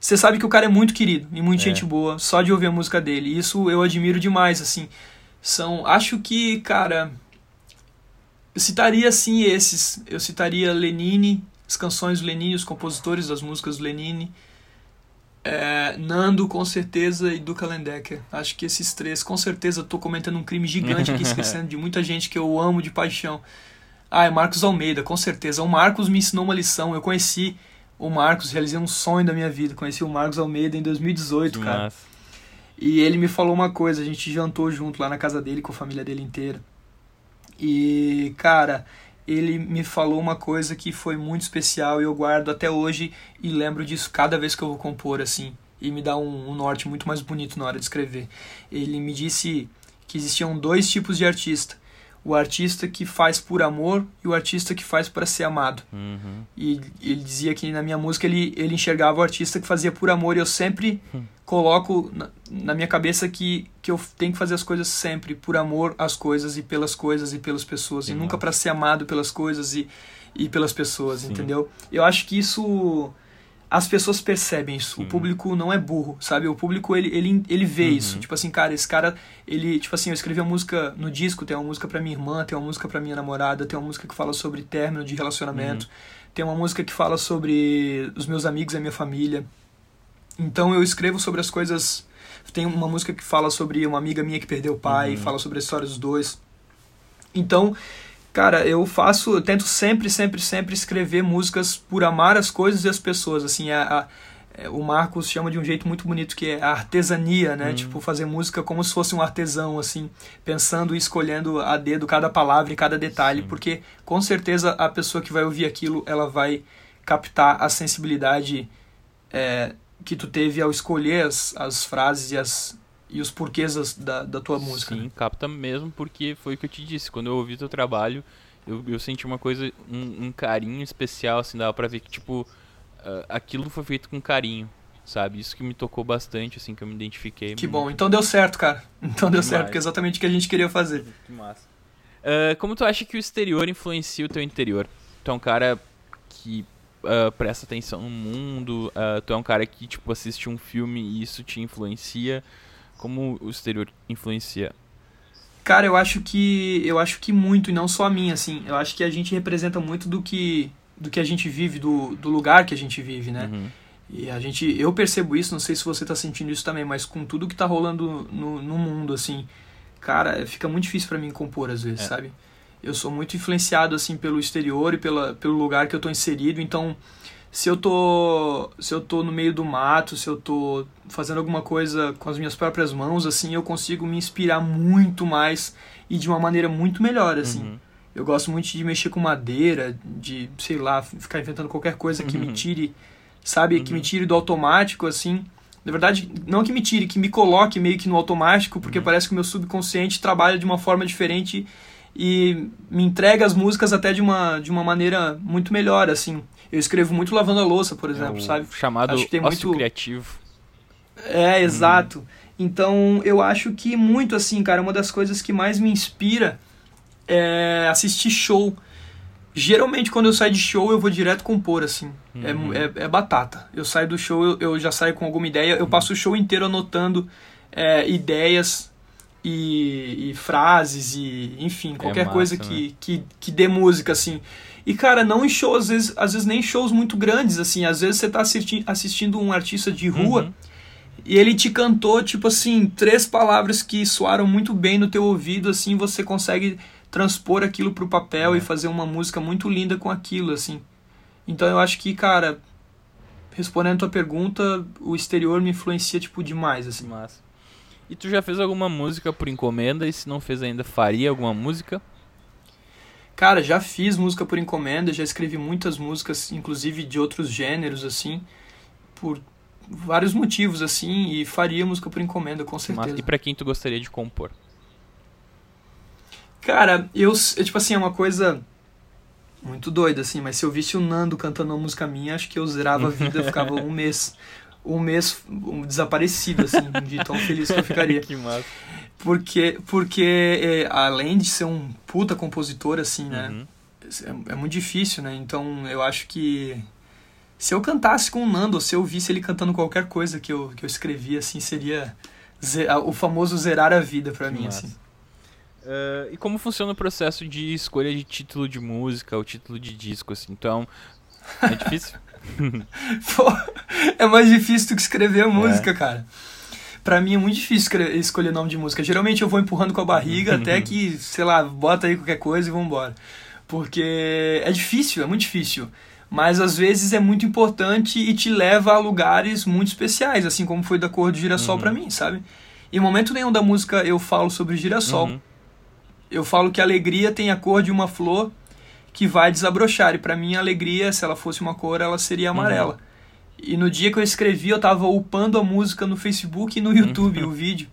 Você sabe que o cara é muito querido e muito é. gente boa, só de ouvir a música dele. Isso eu admiro demais, assim. São, acho que, cara, eu citaria, sim, esses. Eu citaria Lenine, as canções do Lenine, os compositores das músicas do Lenine. É, Nando, com certeza, e Duca Lendecker. Acho que esses três, com certeza, estou cometendo um crime gigante aqui, esquecendo de muita gente que eu amo de paixão. Ah, é Marcos Almeida, com certeza. O Marcos me ensinou uma lição. Eu conheci o Marcos, realizei um sonho da minha vida. Conheci o Marcos Almeida em 2018, que cara. Massa. E ele me falou uma coisa, a gente jantou junto lá na casa dele com a família dele inteira. E, cara, ele me falou uma coisa que foi muito especial e eu guardo até hoje e lembro disso cada vez que eu vou compor, assim. E me dá um, um norte muito mais bonito na hora de escrever. Ele me disse que existiam dois tipos de artista o artista que faz por amor e o artista que faz para ser amado. Uhum. E ele dizia que na minha música ele, ele enxergava o artista que fazia por amor e eu sempre uhum. coloco na, na, minha cabeça que, que eu tenho que fazer as coisas sempre por amor às coisas e pelas coisas e pelas pessoas Sim, e nunca para ser amado pelas coisas e, e pelas pessoas, Sim. entendeu? Eu acho que isso as pessoas percebem isso. O público não é burro, sabe? O público, ele, ele, ele vê uhum. isso. Tipo assim, cara, esse cara, ele... Tipo assim, eu escrevi uma música no disco, tem uma música pra minha irmã, tem uma música pra minha namorada, tem uma música que fala sobre término de relacionamento, uhum. tem uma música que fala sobre os meus amigos e a minha família. Então eu escrevo sobre as coisas... Tem uma música que fala sobre uma amiga minha que perdeu o pai, uhum. fala sobre a história dos dois. Então Cara, eu faço, eu tento sempre, sempre, sempre escrever músicas por amar as coisas e as pessoas, assim, a, a é, o Marcos chama de um jeito muito bonito que é a artesania, né? Hum. Tipo, fazer música como se fosse um artesão, assim, pensando e escolhendo a dedo cada palavra e cada detalhe, Sim. porque com certeza a pessoa que vai ouvir aquilo, ela vai captar a sensibilidade é, que tu teve ao escolher as, as frases e as, e os porquês da, da tua música. Sim, né? capta mesmo, porque foi o que eu te disse. Quando eu ouvi teu trabalho, eu, eu senti uma coisa, um, um carinho especial, assim, dava pra ver que, tipo, uh, aquilo foi feito com carinho, sabe? Isso que me tocou bastante, assim, que eu me identifiquei. Que bom, então deu certo, cara. Então deu certo, porque é exatamente o que a gente queria fazer. Que massa. Uh, como tu acha que o exterior influencia o teu interior? Tu é um cara que uh, presta atenção no mundo, tu é um cara que, tipo, assiste um filme e isso te influencia. Como o exterior influencia? Cara, eu acho que eu acho que muito e não só a mim, assim. Eu acho que a gente representa muito do que do que a gente vive, do, do lugar que a gente vive, né? Uhum. E a gente, eu percebo isso, não sei se você tá sentindo isso também, mas com tudo que tá rolando no, no mundo, assim, cara, fica muito difícil para mim compor às vezes, é. sabe? Eu sou muito influenciado, assim, pelo exterior e pela, pelo lugar que eu tô inserido, então se eu tô se eu tô no meio do mato, se eu tô fazendo alguma coisa com as minhas próprias mãos, assim, eu consigo me inspirar muito mais e de uma maneira muito melhor, assim. Uhum. Eu gosto muito de mexer com madeira, de, sei lá, ficar inventando qualquer coisa que uhum. me tire, sabe, uhum. que me uhum. tire do automático, assim. Na verdade, não que me tire, que me coloque meio que no automático, porque uhum. parece que o meu subconsciente trabalha de uma forma diferente e me entrega as músicas até de uma, de uma maneira muito melhor, assim. Eu escrevo muito lavando a louça, por exemplo, é sabe? Chamado acho que tem muito criativo. É, exato. Hum. Então, eu acho que muito assim, cara, uma das coisas que mais me inspira é assistir show. Geralmente, quando eu saio de show, eu vou direto compor, assim. É, uhum. É, é, é, batata. Eu saio do show, eu, eu, já saio com alguma ideia. Eu passo o show inteiro anotando é, ideias e, e, frases e, enfim, qualquer massa, coisa que, né? que, que dê música, assim. E, cara, não em shows, às vezes, às vezes nem shows muito grandes, assim. Às vezes você tá assisti assistindo um artista de rua uhum. e ele te cantou, tipo assim, três palavras que soaram muito bem no teu ouvido, assim, você consegue transpor aquilo pro papel e fazer uma música muito linda com aquilo, assim. Então eu acho que, cara, respondendo a tua pergunta, o exterior me influencia, tipo, demais, assim. Massa. E tu já fez alguma música por encomenda? E se não fez ainda, faria alguma música? Cara, já fiz música por encomenda, já escrevi muitas músicas, inclusive de outros gêneros, assim, por vários motivos, assim, e faria música por encomenda, com certeza. Mas, e pra quem tu gostaria de compor? Cara, eu, eu, tipo assim, é uma coisa muito doida, assim, mas se eu visse o Nando cantando uma música minha, acho que eu zerava a vida, ficava um mês, um mês um, desaparecido, assim, de tão feliz que eu ficaria. que massa. Porque, porque é, além de ser um puta compositor, assim, né? Uhum. É, é, muito difícil, né? Então eu acho que se eu cantasse com o Nando, se eu visse ele cantando qualquer coisa que eu, que eu escrevi, assim, seria o famoso zerar a vida para mim, massa. assim. Uh, e como funciona o processo de escolha de título de música ou título de disco, assim? Então, é difícil? Pô, é mais difícil do que escrever a música, é. cara. Pra mim é muito difícil escolher nome de música. Geralmente eu vou empurrando com a barriga até que, sei lá, bota aí qualquer coisa e vambora. Porque é difícil, é muito difícil. Mas às vezes é muito importante e te leva a lugares muito especiais, assim como foi da cor do girassol uhum. para mim, sabe? Em momento nenhum da música eu falo sobre girassol. Uhum. Eu falo que a alegria tem a cor de uma flor que vai desabrochar. E para mim a alegria, se ela fosse uma cor, ela seria amarela. Uhum. E no dia que eu escrevi, eu tava upando a música no Facebook e no YouTube, o vídeo.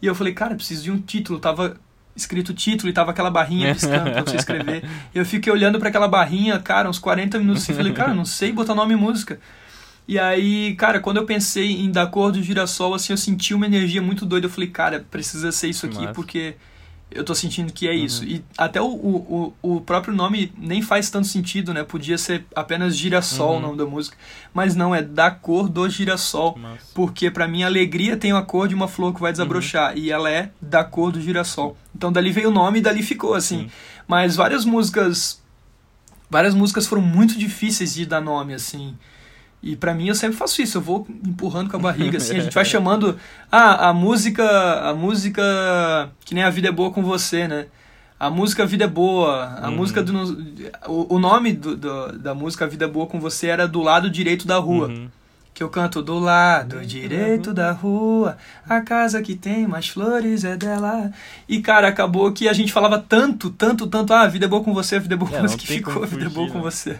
E eu falei, cara, preciso de um título. Tava escrito o título e tava aquela barrinha piscando pra você escrever. E eu fiquei olhando para aquela barrinha, cara, uns 40 minutos assim, falei, cara, não sei botar nome em música. E aí, cara, quando eu pensei em dar cor do girassol, assim, eu senti uma energia muito doida. Eu falei, cara, precisa ser isso aqui, porque eu tô sentindo que é uhum. isso. E até o, o, o próprio nome nem faz tanto sentido, né? Podia ser apenas girassol uhum. o nome da música. Mas não, é da cor do girassol. Nossa. Porque para mim a alegria tem a cor de uma flor que vai desabrochar. Uhum. E ela é da cor do girassol. Então dali veio o nome e dali ficou, assim. Mas várias músicas. Várias músicas foram muito difíceis de dar nome, assim. E para mim eu sempre faço isso, eu vou empurrando com a barriga, assim, a gente vai chamando. Ah, a música. A música. Que nem a vida é boa com você, né? A música Vida é Boa, a uhum. música do. O, o nome do, do, da música Vida é Boa com você era do lado direito da rua. Uhum. Que eu canto do lado direito da rua, a casa que tem mais flores é dela. E, cara, acabou que a gente falava tanto, tanto, tanto, ah, a vida é boa com você, a vida é boa é, com você, que ficou, a vida é boa com você.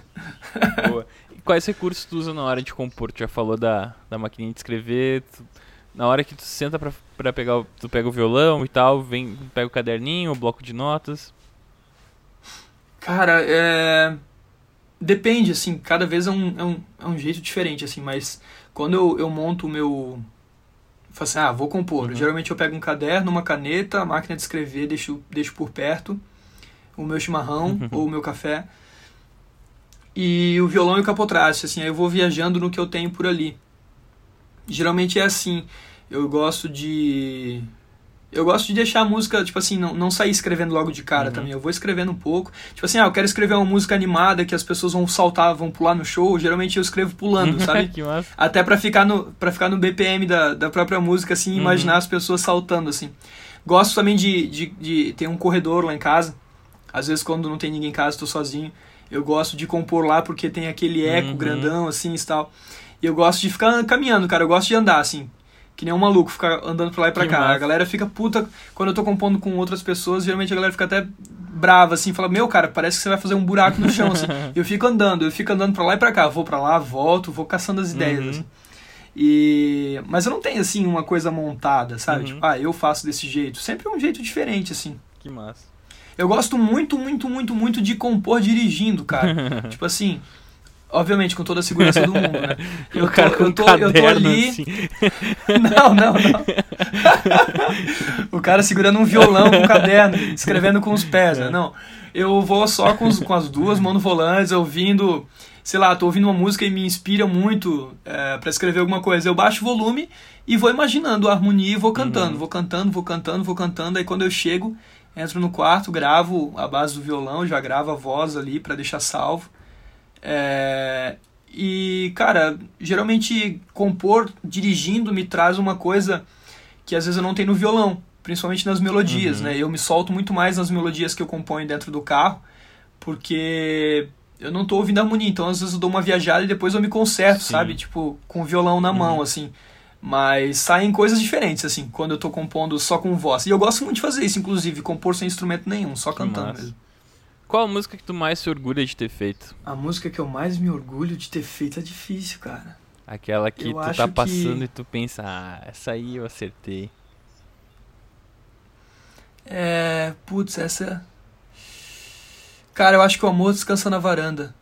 Boa quais recursos tu usa na hora de compor? Tu já falou da, da maquininha de escrever. Tu, na hora que tu senta pra, pra pegar, o, tu pega o violão e tal, vem, pega o caderninho, o bloco de notas. Cara, é. Depende, assim, cada vez é um, é um, é um jeito diferente, assim, mas quando eu, eu monto o meu. Faço assim, ah, vou compor. Uhum. Geralmente eu pego um caderno, uma caneta, a máquina de escrever, deixo, deixo por perto, o meu chimarrão ou o meu café e o violão e o capotraste, assim, aí eu vou viajando no que eu tenho por ali. Geralmente é assim, eu gosto de eu gosto de deixar a música, tipo assim, não, não sair escrevendo logo de cara uhum. também. Eu vou escrevendo um pouco. Tipo assim, ah, eu quero escrever uma música animada que as pessoas vão saltar, vão pular no show. Geralmente eu escrevo pulando, sabe? Até para ficar no para ficar no BPM da, da própria música, assim, uhum. imaginar as pessoas saltando, assim. Gosto também de, de, de ter um corredor lá em casa. Às vezes, quando não tem ninguém em casa, estou sozinho. Eu gosto de compor lá porque tem aquele eco uhum. grandão, assim e tal. E eu gosto de ficar caminhando, cara. Eu gosto de andar, assim. Que nem um maluco, ficar andando pra lá e pra que cá. Massa. A galera fica puta. Quando eu tô compondo com outras pessoas, geralmente a galera fica até brava, assim, fala: Meu, cara, parece que você vai fazer um buraco no chão, assim. eu fico andando, eu fico andando pra lá e pra cá. Vou pra lá, volto, vou caçando as ideias, uhum. assim. E... Mas eu não tenho, assim, uma coisa montada, sabe? Uhum. Tipo, ah, eu faço desse jeito. Sempre é um jeito diferente, assim. Que massa. Eu gosto muito, muito, muito, muito de compor dirigindo, cara. tipo assim, obviamente com toda a segurança do mundo, né? Eu tô, eu tô, eu tô ali. Assim. Não, não, não. o cara segurando um violão com um caderno, escrevendo com os pés, né? É. Não. Eu vou só com, os, com as duas monovolantes, ouvindo, sei lá, tô ouvindo uma música e me inspira muito é, para escrever alguma coisa. Eu baixo o volume e vou imaginando a harmonia e vou cantando, uhum. vou cantando, vou cantando, vou cantando. Aí quando eu chego, entro no quarto, gravo a base do violão, já gravo a voz ali para deixar salvo. É, e, cara, geralmente compor dirigindo me traz uma coisa que às vezes eu não tenho no violão, principalmente nas melodias, uhum. né? Eu me solto muito mais nas melodias que eu componho dentro do carro, porque eu não tô ouvindo a harmonia, então às vezes eu dou uma viajada e depois eu me conserto, Sim. sabe? Tipo, com o violão na uhum. mão, assim. Mas saem coisas diferentes, assim, quando eu tô compondo só com voz. E eu gosto muito de fazer isso, inclusive, compor sem instrumento nenhum, só que cantando massa. mesmo. Qual a música que tu mais se orgulha de ter feito? A música que eu mais me orgulho de ter feito é difícil, cara. Aquela que eu tu tá passando que... e tu pensa, ah, essa aí eu acertei. É. Putz, essa. Cara, eu acho que o amor descansa na varanda.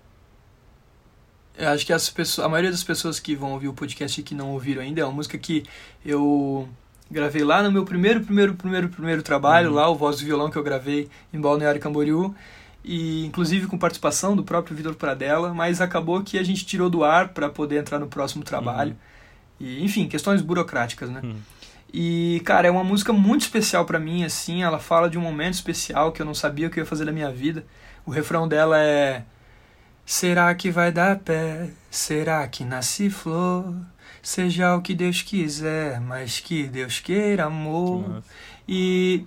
Eu acho que as pessoas, a maioria das pessoas que vão ouvir o podcast e que não ouviram ainda é uma música que eu gravei lá no meu primeiro, primeiro, primeiro, primeiro trabalho, uhum. lá, o Voz do Violão que eu gravei em Balneário Camboriú, e inclusive com participação do próprio Vitor Pradella, mas acabou que a gente tirou do ar para poder entrar no próximo trabalho. Uhum. E, enfim, questões burocráticas, né? Uhum. E, cara, é uma música muito especial para mim, assim. Ela fala de um momento especial que eu não sabia o que eu ia fazer da minha vida. O refrão dela é. Será que vai dar pé? Será que nasce flor? Seja o que Deus quiser, mas que Deus queira amor. E,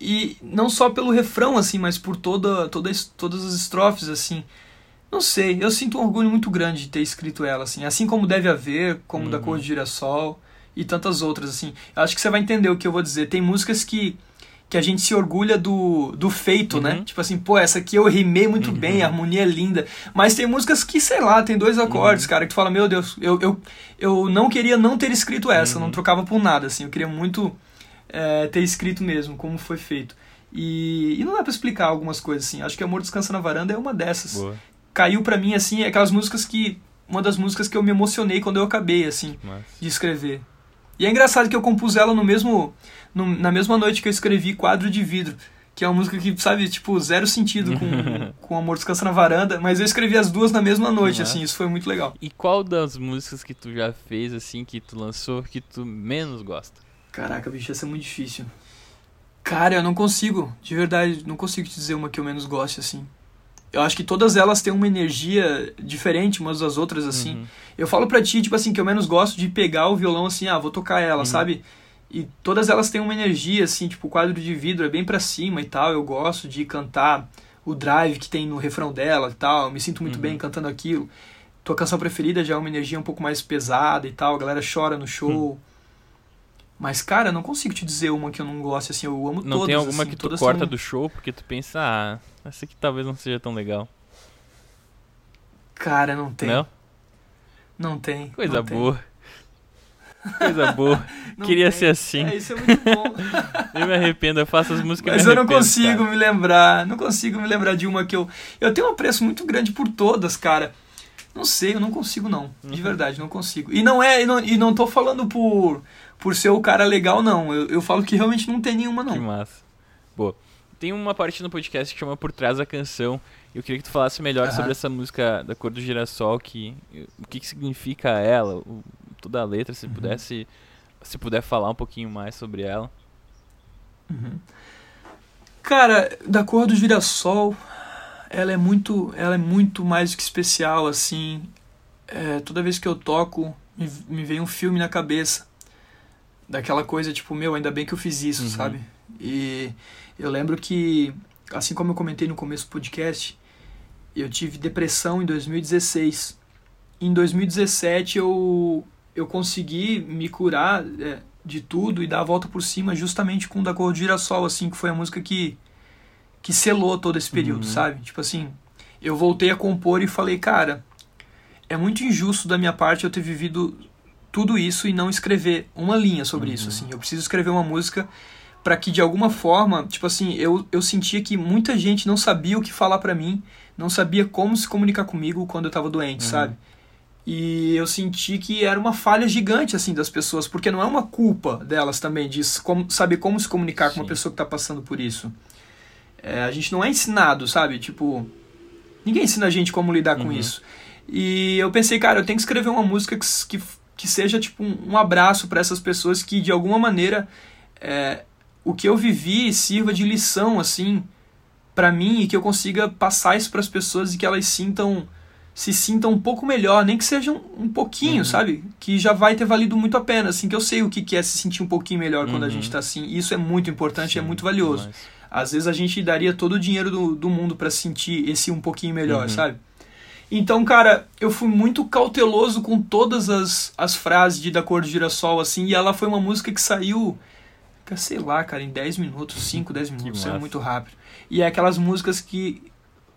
e não só pelo refrão, assim, mas por toda, toda, todas as estrofes, assim. Não sei, eu sinto um orgulho muito grande de ter escrito ela, assim. Assim como Deve Haver, como uhum. Da Cor de Girassol e tantas outras, assim. Eu acho que você vai entender o que eu vou dizer. Tem músicas que, que a gente se orgulha do, do feito, né? uhum. né? Tipo assim, pô, essa aqui eu rimei muito uhum. bem, a harmonia é linda. Mas tem músicas que, sei lá, tem dois acordes, uhum. cara, que tu fala, meu Deus, eu, eu, eu não queria não ter escrito essa, não uhum. trocava por nada, assim. Eu queria muito é, ter escrito mesmo, como foi feito. E, e não dá pra explicar algumas coisas, assim. Acho que Amor Descansa na Varanda é uma dessas. Boa. Caiu pra mim, assim, aquelas músicas que... Uma das músicas que eu me emocionei quando eu acabei, assim, Mas... de escrever. E é engraçado que eu compus ela no mesmo, no, na mesma noite que eu escrevi Quadro de Vidro, que é uma música que, sabe, tipo, zero sentido com, com Amor Descansa na Varanda, mas eu escrevi as duas na mesma noite, uhum. assim, isso foi muito legal. E qual das músicas que tu já fez, assim, que tu lançou, que tu menos gosta? Caraca, bicho, essa é muito difícil. Cara, eu não consigo, de verdade, não consigo te dizer uma que eu menos goste, assim eu acho que todas elas têm uma energia diferente umas das outras, assim. Uhum. Eu falo pra ti, tipo assim, que eu menos gosto de pegar o violão assim, ah, vou tocar ela, uhum. sabe? E todas elas têm uma energia, assim, tipo, o quadro de vidro é bem pra cima e tal. Eu gosto de cantar o drive que tem no refrão dela e tal. Eu me sinto muito uhum. bem cantando aquilo. Tua canção preferida já é uma energia um pouco mais pesada e tal. A galera chora no show. Hum. Mas, cara, não consigo te dizer uma que eu não gosto, assim, eu amo não todas. Não tem alguma assim, que tu corta são... do show porque tu pensa, ah, essa aqui talvez não seja tão legal. Cara, não tem. Não? Não tem. Coisa não boa. Tem. Coisa boa. Queria tem. ser assim. É, isso é muito bom. eu me arrependo, eu faço as músicas Mas eu não consigo cara. me lembrar. Não consigo me lembrar de uma que eu. Eu tenho um apreço muito grande por todas, cara. Não sei, eu não consigo, não. De uhum. verdade, não consigo. E não é. E não, e não tô falando por por ser o cara legal, não. Eu, eu falo que realmente não tem nenhuma, não. Que massa. Boa. Tem uma parte no podcast que chama Por Trás da Canção. Eu queria que tu falasse melhor uhum. sobre essa música da cor do girassol, que, o que, que significa ela, o, toda a letra, se uhum. pudesse se puder falar um pouquinho mais sobre ela. Uhum. Cara, da cor do girassol, ela é muito, ela é muito mais do que especial, assim. É, toda vez que eu toco, me, me vem um filme na cabeça daquela coisa tipo, meu, ainda bem que eu fiz isso, uhum. sabe? E eu lembro que, assim como eu comentei no começo do podcast, eu tive depressão em 2016. Em 2017 eu, eu consegui me curar é, de tudo e dar a volta por cima justamente com Da Cor de Girassol, assim, que foi a música que, que selou todo esse período, uhum. sabe? Tipo assim, eu voltei a compor e falei, cara, é muito injusto da minha parte eu ter vivido tudo isso e não escrever uma linha sobre uhum. isso, assim. Eu preciso escrever uma música para que de alguma forma, tipo assim, eu, eu sentia que muita gente não sabia o que falar para mim, não sabia como se comunicar comigo quando eu tava doente, uhum. sabe? E eu senti que era uma falha gigante, assim, das pessoas, porque não é uma culpa delas também de como, saber como se comunicar Sim. com uma pessoa que tá passando por isso. É, a gente não é ensinado, sabe? Tipo, ninguém ensina a gente como lidar uhum. com isso. E eu pensei, cara, eu tenho que escrever uma música que, que que seja tipo um, um abraço para essas pessoas que de alguma maneira é, o que eu vivi sirva de lição assim para mim e que eu consiga passar isso para as pessoas e que elas sintam se sintam um pouco melhor, nem que seja um, um pouquinho, uhum. sabe? Que já vai ter valido muito a pena, assim, que eu sei o que é se sentir um pouquinho melhor uhum. quando a uhum. gente tá assim. E isso é muito importante, é Sim, é muito valioso. Às vezes a gente daria todo o dinheiro do, do mundo para sentir esse um pouquinho melhor, uhum. sabe? Então, cara, eu fui muito cauteloso com todas as, as frases de Da Cor de Girassol, assim, e ela foi uma música que saiu, sei lá, cara, em 10 minutos, 5, 10 minutos, saiu muito rápido. E é aquelas músicas que,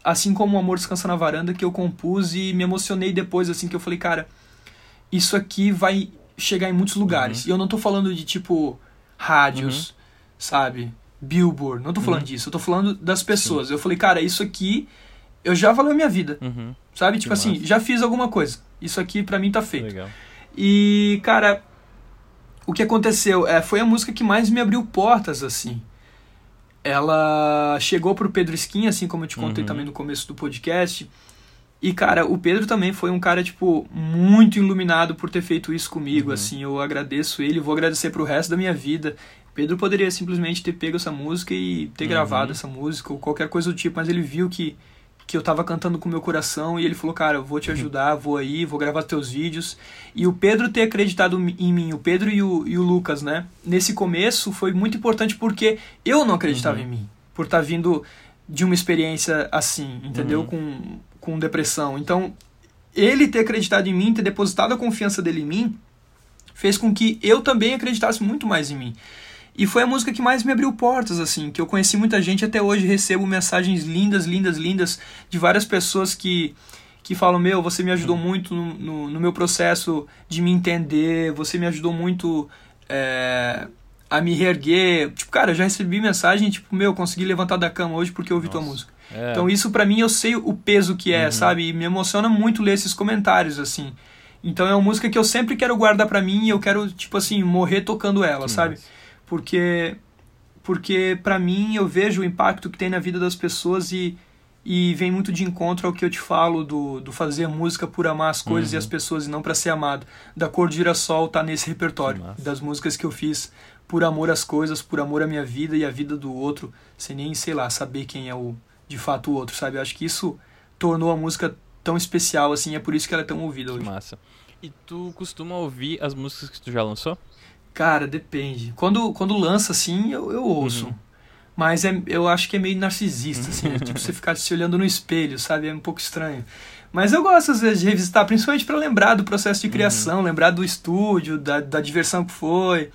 assim como o Amor Descansa na Varanda, que eu compus e me emocionei depois, assim, que eu falei, cara, isso aqui vai chegar em muitos lugares. Uhum. E eu não tô falando de, tipo, rádios, uhum. sabe? Billboard, não tô falando uhum. disso, eu tô falando das pessoas. Sim. Eu falei, cara, isso aqui eu já valeu minha vida. Uhum. Sabe? Tipo que assim, massa. já fiz alguma coisa. Isso aqui para mim tá feito. Legal. E, cara, o que aconteceu? É, foi a música que mais me abriu portas, assim. Ela chegou pro Pedro Skin, assim como eu te contei uhum. também no começo do podcast. E, cara, o Pedro também foi um cara, tipo, muito iluminado por ter feito isso comigo, Uhum. assim. Eu agradeço ele, vou agradecer pro resto da minha vida. Pedro poderia simplesmente ter pego essa música e ter Uhum. gravado essa música ou qualquer coisa do tipo, mas ele viu que, que eu tava cantando com meu coração e ele falou, cara, vou Uhum. te ajudar, vou aí, vou gravar teus vídeos. E o Pedro ter acreditado em mim, o Pedro e o, e o Lucas, né? Nesse começo foi muito importante porque eu não acreditava Uhum. em mim, por estar vindo de uma experiência assim, entendeu? Uhum. Com, com depressão. Então, ele ter acreditado em mim, ter depositado a confiança dele em mim, fez com que eu também acreditasse muito mais em mim. E foi a música que mais me abriu portas, assim, que eu conheci muita gente até hoje recebo mensagens lindas, lindas, lindas de várias pessoas que que falam, meu, você me ajudou muito no, no, no meu processo de me entender, você me ajudou muito é, a me reerguer. Tipo, cara, já recebi mensagem, tipo, meu, consegui levantar da cama hoje porque ouvi tua Nossa. música. É. Então isso pra mim eu sei o peso que é, Uhum. sabe? E me emociona muito ler esses comentários assim. Então é uma música que eu sempre quero guardar pra mim e eu quero tipo assim morrer tocando ela, Que sabe? massa. Porque porque para mim eu vejo o impacto que tem na vida das pessoas e e vem muito de encontro ao que eu te falo do, do fazer música por amar as coisas Uhum. e as pessoas e não pra ser amado. Da Cor de Girassol tá nesse repertório das músicas que eu fiz por amor às coisas, por amor à minha vida e à vida do outro, sem nem, sei lá, saber quem é o de fato o outro, sabe? Eu acho que isso tornou a música tão especial assim, é por isso que ela é tão ouvida Que hoje. massa. E tu costuma ouvir as músicas que tu já lançou? Cara, depende. Quando, quando lança, assim, eu, eu ouço. Uhum. Mas é, eu acho que é meio narcisista, assim. é tipo você ficar se olhando no espelho, sabe? É um pouco estranho. Mas eu gosto, às vezes, de revisitar, principalmente para lembrar do processo de criação, lembrar do estúdio, da, da diversão que foi.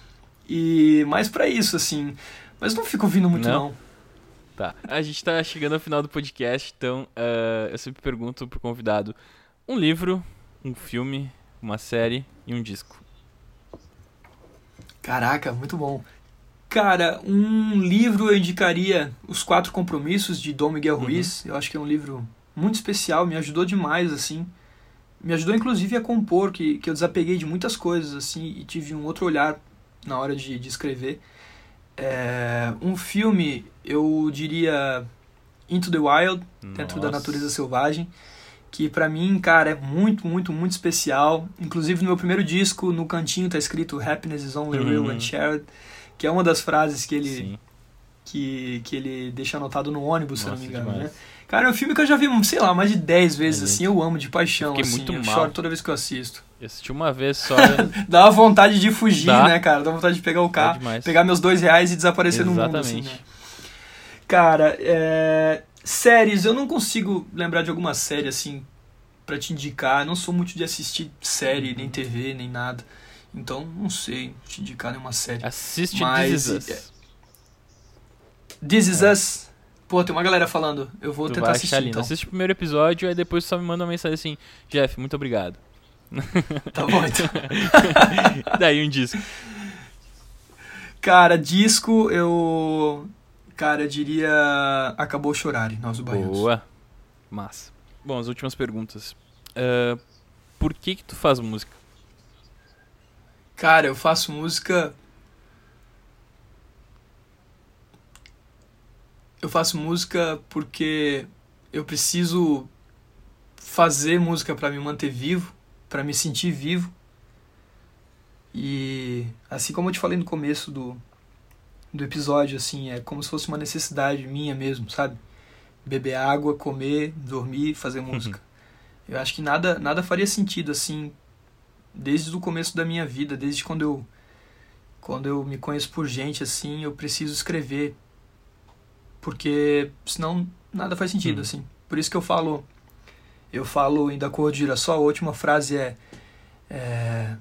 E mais para isso, assim. Mas não fico ouvindo muito, Não? não. Tá. A gente tá chegando ao final do podcast, então ah, eu sempre pergunto pro convidado um livro, um filme, uma série e um disco. Caraca, muito bom. Cara, um livro eu indicaria Os Quatro Compromissos, de Dom Miguel Ruiz. Eu acho que é um livro muito especial, me ajudou demais, assim. Me ajudou, inclusive, a compor, que, que eu desapeguei de muitas coisas, assim, e tive um outro olhar na hora de, de escrever. É, um filme, eu diria Into the Wild, Dentro da Nossa. Natureza Selvagem, que pra mim, cara, é muito, muito, muito especial. Inclusive no meu primeiro disco, no cantinho tá escrito Happiness is only real Uhum. when shared, que é uma das frases que ele Sim. que, que ele deixa anotado no ônibus, se eu não Nossa, me engano, demais. né? Cara, é um filme que eu já vi, sei lá, mais de 10 vezes, É, assim, eu amo de paixão, Fiquei assim, muito eu mal. choro toda vez que eu assisto. Eu assisti uma vez só. Dá vontade de fugir, Dá. né, cara? Dá vontade de pegar o é carro, demais. pegar meus dois reais e desaparecer no mundo, assim, Exatamente. né? Cara, é... séries, eu não consigo lembrar de alguma série, assim, pra te indicar. Eu não sou muito de assistir série, nem TV, nem nada. Então, não sei te indicar nenhuma série. Assiste Mas, This Is Us. This Is É. Us. Pô, tem uma galera falando. Eu vou Tu tentar assistir, lindo. então. Assiste o primeiro episódio, aí depois só me manda uma mensagem assim, Jeff, muito obrigado. Tá bom, então. Daí um disco. Cara, disco, eu... Cara, eu diria... Acabou Chorare, Nós o Baianos. Boa. Massa. Bom, as últimas perguntas. Ah, por que que tu faz música? Cara, eu faço música... Eu faço música porque eu preciso fazer música pra me manter vivo, pra me sentir vivo. E assim como eu te falei no começo do, do episódio, assim, é como se fosse uma necessidade minha mesmo, sabe? Beber água, comer, dormir, fazer música. Eu acho que nada, nada faria sentido assim desde o começo da minha vida, desde quando eu quando eu me conheço por gente assim, eu preciso escrever. Porque senão nada faz sentido Uhum. assim. Por isso que eu falo eu falo em Da Cor de Girassol, a última frase é, é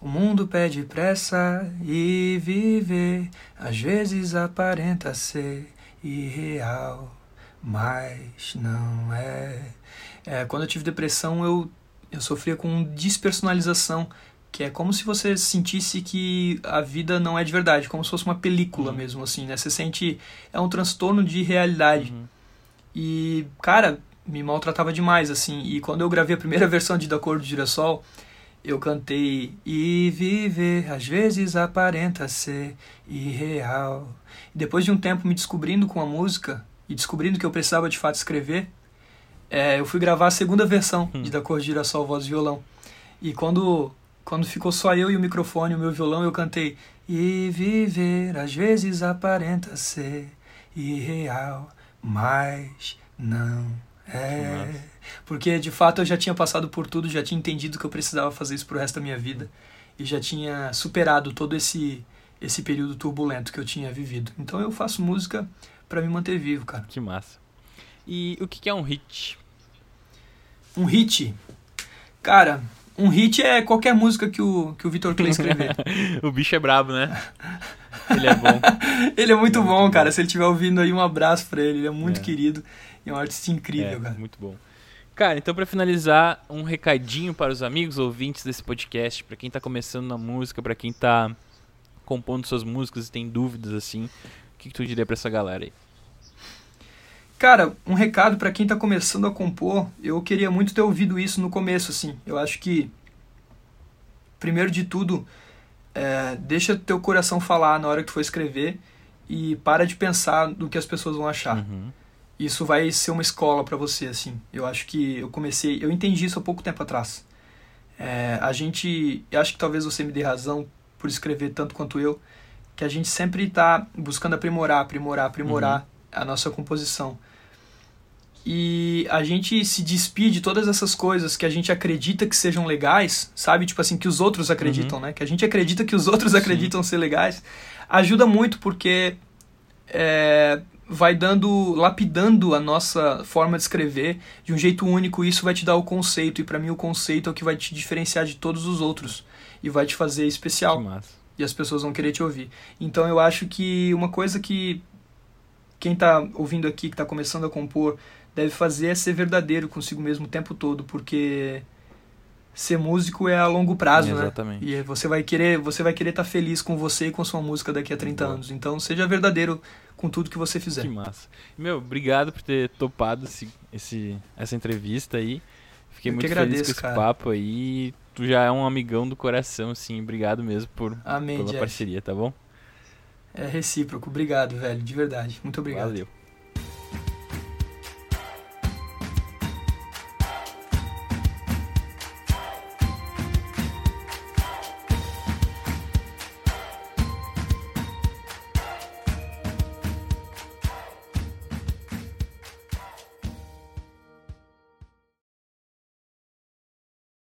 o mundo pede pressa e viver, às vezes aparenta ser irreal, mas não é. É, quando eu tive depressão, eu, eu sofria com despersonalização, que é como se você sentisse que a vida não é de verdade, como se fosse uma película Uhum. mesmo, assim, né? Você sente. É um transtorno de realidade. Uhum. E, cara, me maltratava demais, assim. E quando eu gravei a primeira versão de Da Cor do Girassol, eu cantei E viver às vezes aparenta ser irreal. Depois de um tempo me descobrindo com a música e descobrindo que eu precisava de fato escrever, é, eu fui gravar a segunda versão Hum. de Da Cor de Girassol, voz e violão. E quando, quando ficou só eu e o microfone, o meu violão, eu cantei E viver às vezes aparenta ser irreal, mas não é. Porque de fato eu já tinha passado por tudo, já tinha entendido que eu precisava fazer isso pro resto da minha vida e já tinha superado todo esse esse período turbulento que eu tinha vivido. Então eu faço música pra me manter vivo, cara. Que massa. E o que é um hit? Um hit. Cara, um hit é qualquer música que o, que o Vitor Clay escrever. o bicho é brabo, né? Ele é bom. ele é muito Muito bom, bom. cara. Se ele estiver ouvindo aí, um abraço pra ele. Ele é muito É. querido e é um artista incrível, é, cara. muito bom. Cara, então pra finalizar, um recadinho para os amigos ouvintes desse podcast, pra quem tá começando na música, pra quem tá compondo suas músicas e tem dúvidas assim, o que, que tu diria pra essa galera aí? Cara, um recado pra quem tá começando a compor. Eu queria muito ter ouvido isso no começo, assim. Eu acho que, primeiro de tudo, é, deixa teu coração falar na hora que tu for escrever e para de pensar no que as pessoas vão achar. Uhum. Isso vai ser uma escola pra você, assim. Eu acho que eu comecei, eu entendi isso há pouco tempo atrás. É, a gente, eu acho que talvez você me dê razão por escrever tanto quanto eu, que a gente sempre está buscando aprimorar, aprimorar, aprimorar a nossa composição. E a gente se despide de todas essas coisas que a gente acredita que sejam legais, sabe? Tipo assim, que os outros acreditam, né? Que a gente acredita que os outros Sim. acreditam ser legais. Ajuda muito porque é, vai dando, lapidando a nossa forma de escrever de um jeito único. E isso vai te dar o conceito. E para mim, o conceito é o que vai te diferenciar de todos os outros e vai te fazer especial e as pessoas vão querer te ouvir. Então eu acho que uma coisa que quem está ouvindo aqui, que está começando a compor, deve fazer é ser verdadeiro consigo mesmo o tempo todo, porque ser músico é a longo prazo, né? Exatamente. E você vai querer, você vai querer estar feliz com você e com sua música daqui a 30 Boa. anos. Então seja verdadeiro com tudo que você fizer. Que massa. Meu, obrigado por ter topado esse, esse, essa entrevista aí. Fiquei Eu muito que feliz agradeço, com esse cara. papo aí. Tu já é um amigão do coração, assim. Obrigado mesmo por, Amém, pela Jeff. parceria, tá bom? É recíproco. Obrigado, velho, de verdade. Muito obrigado. Valeu.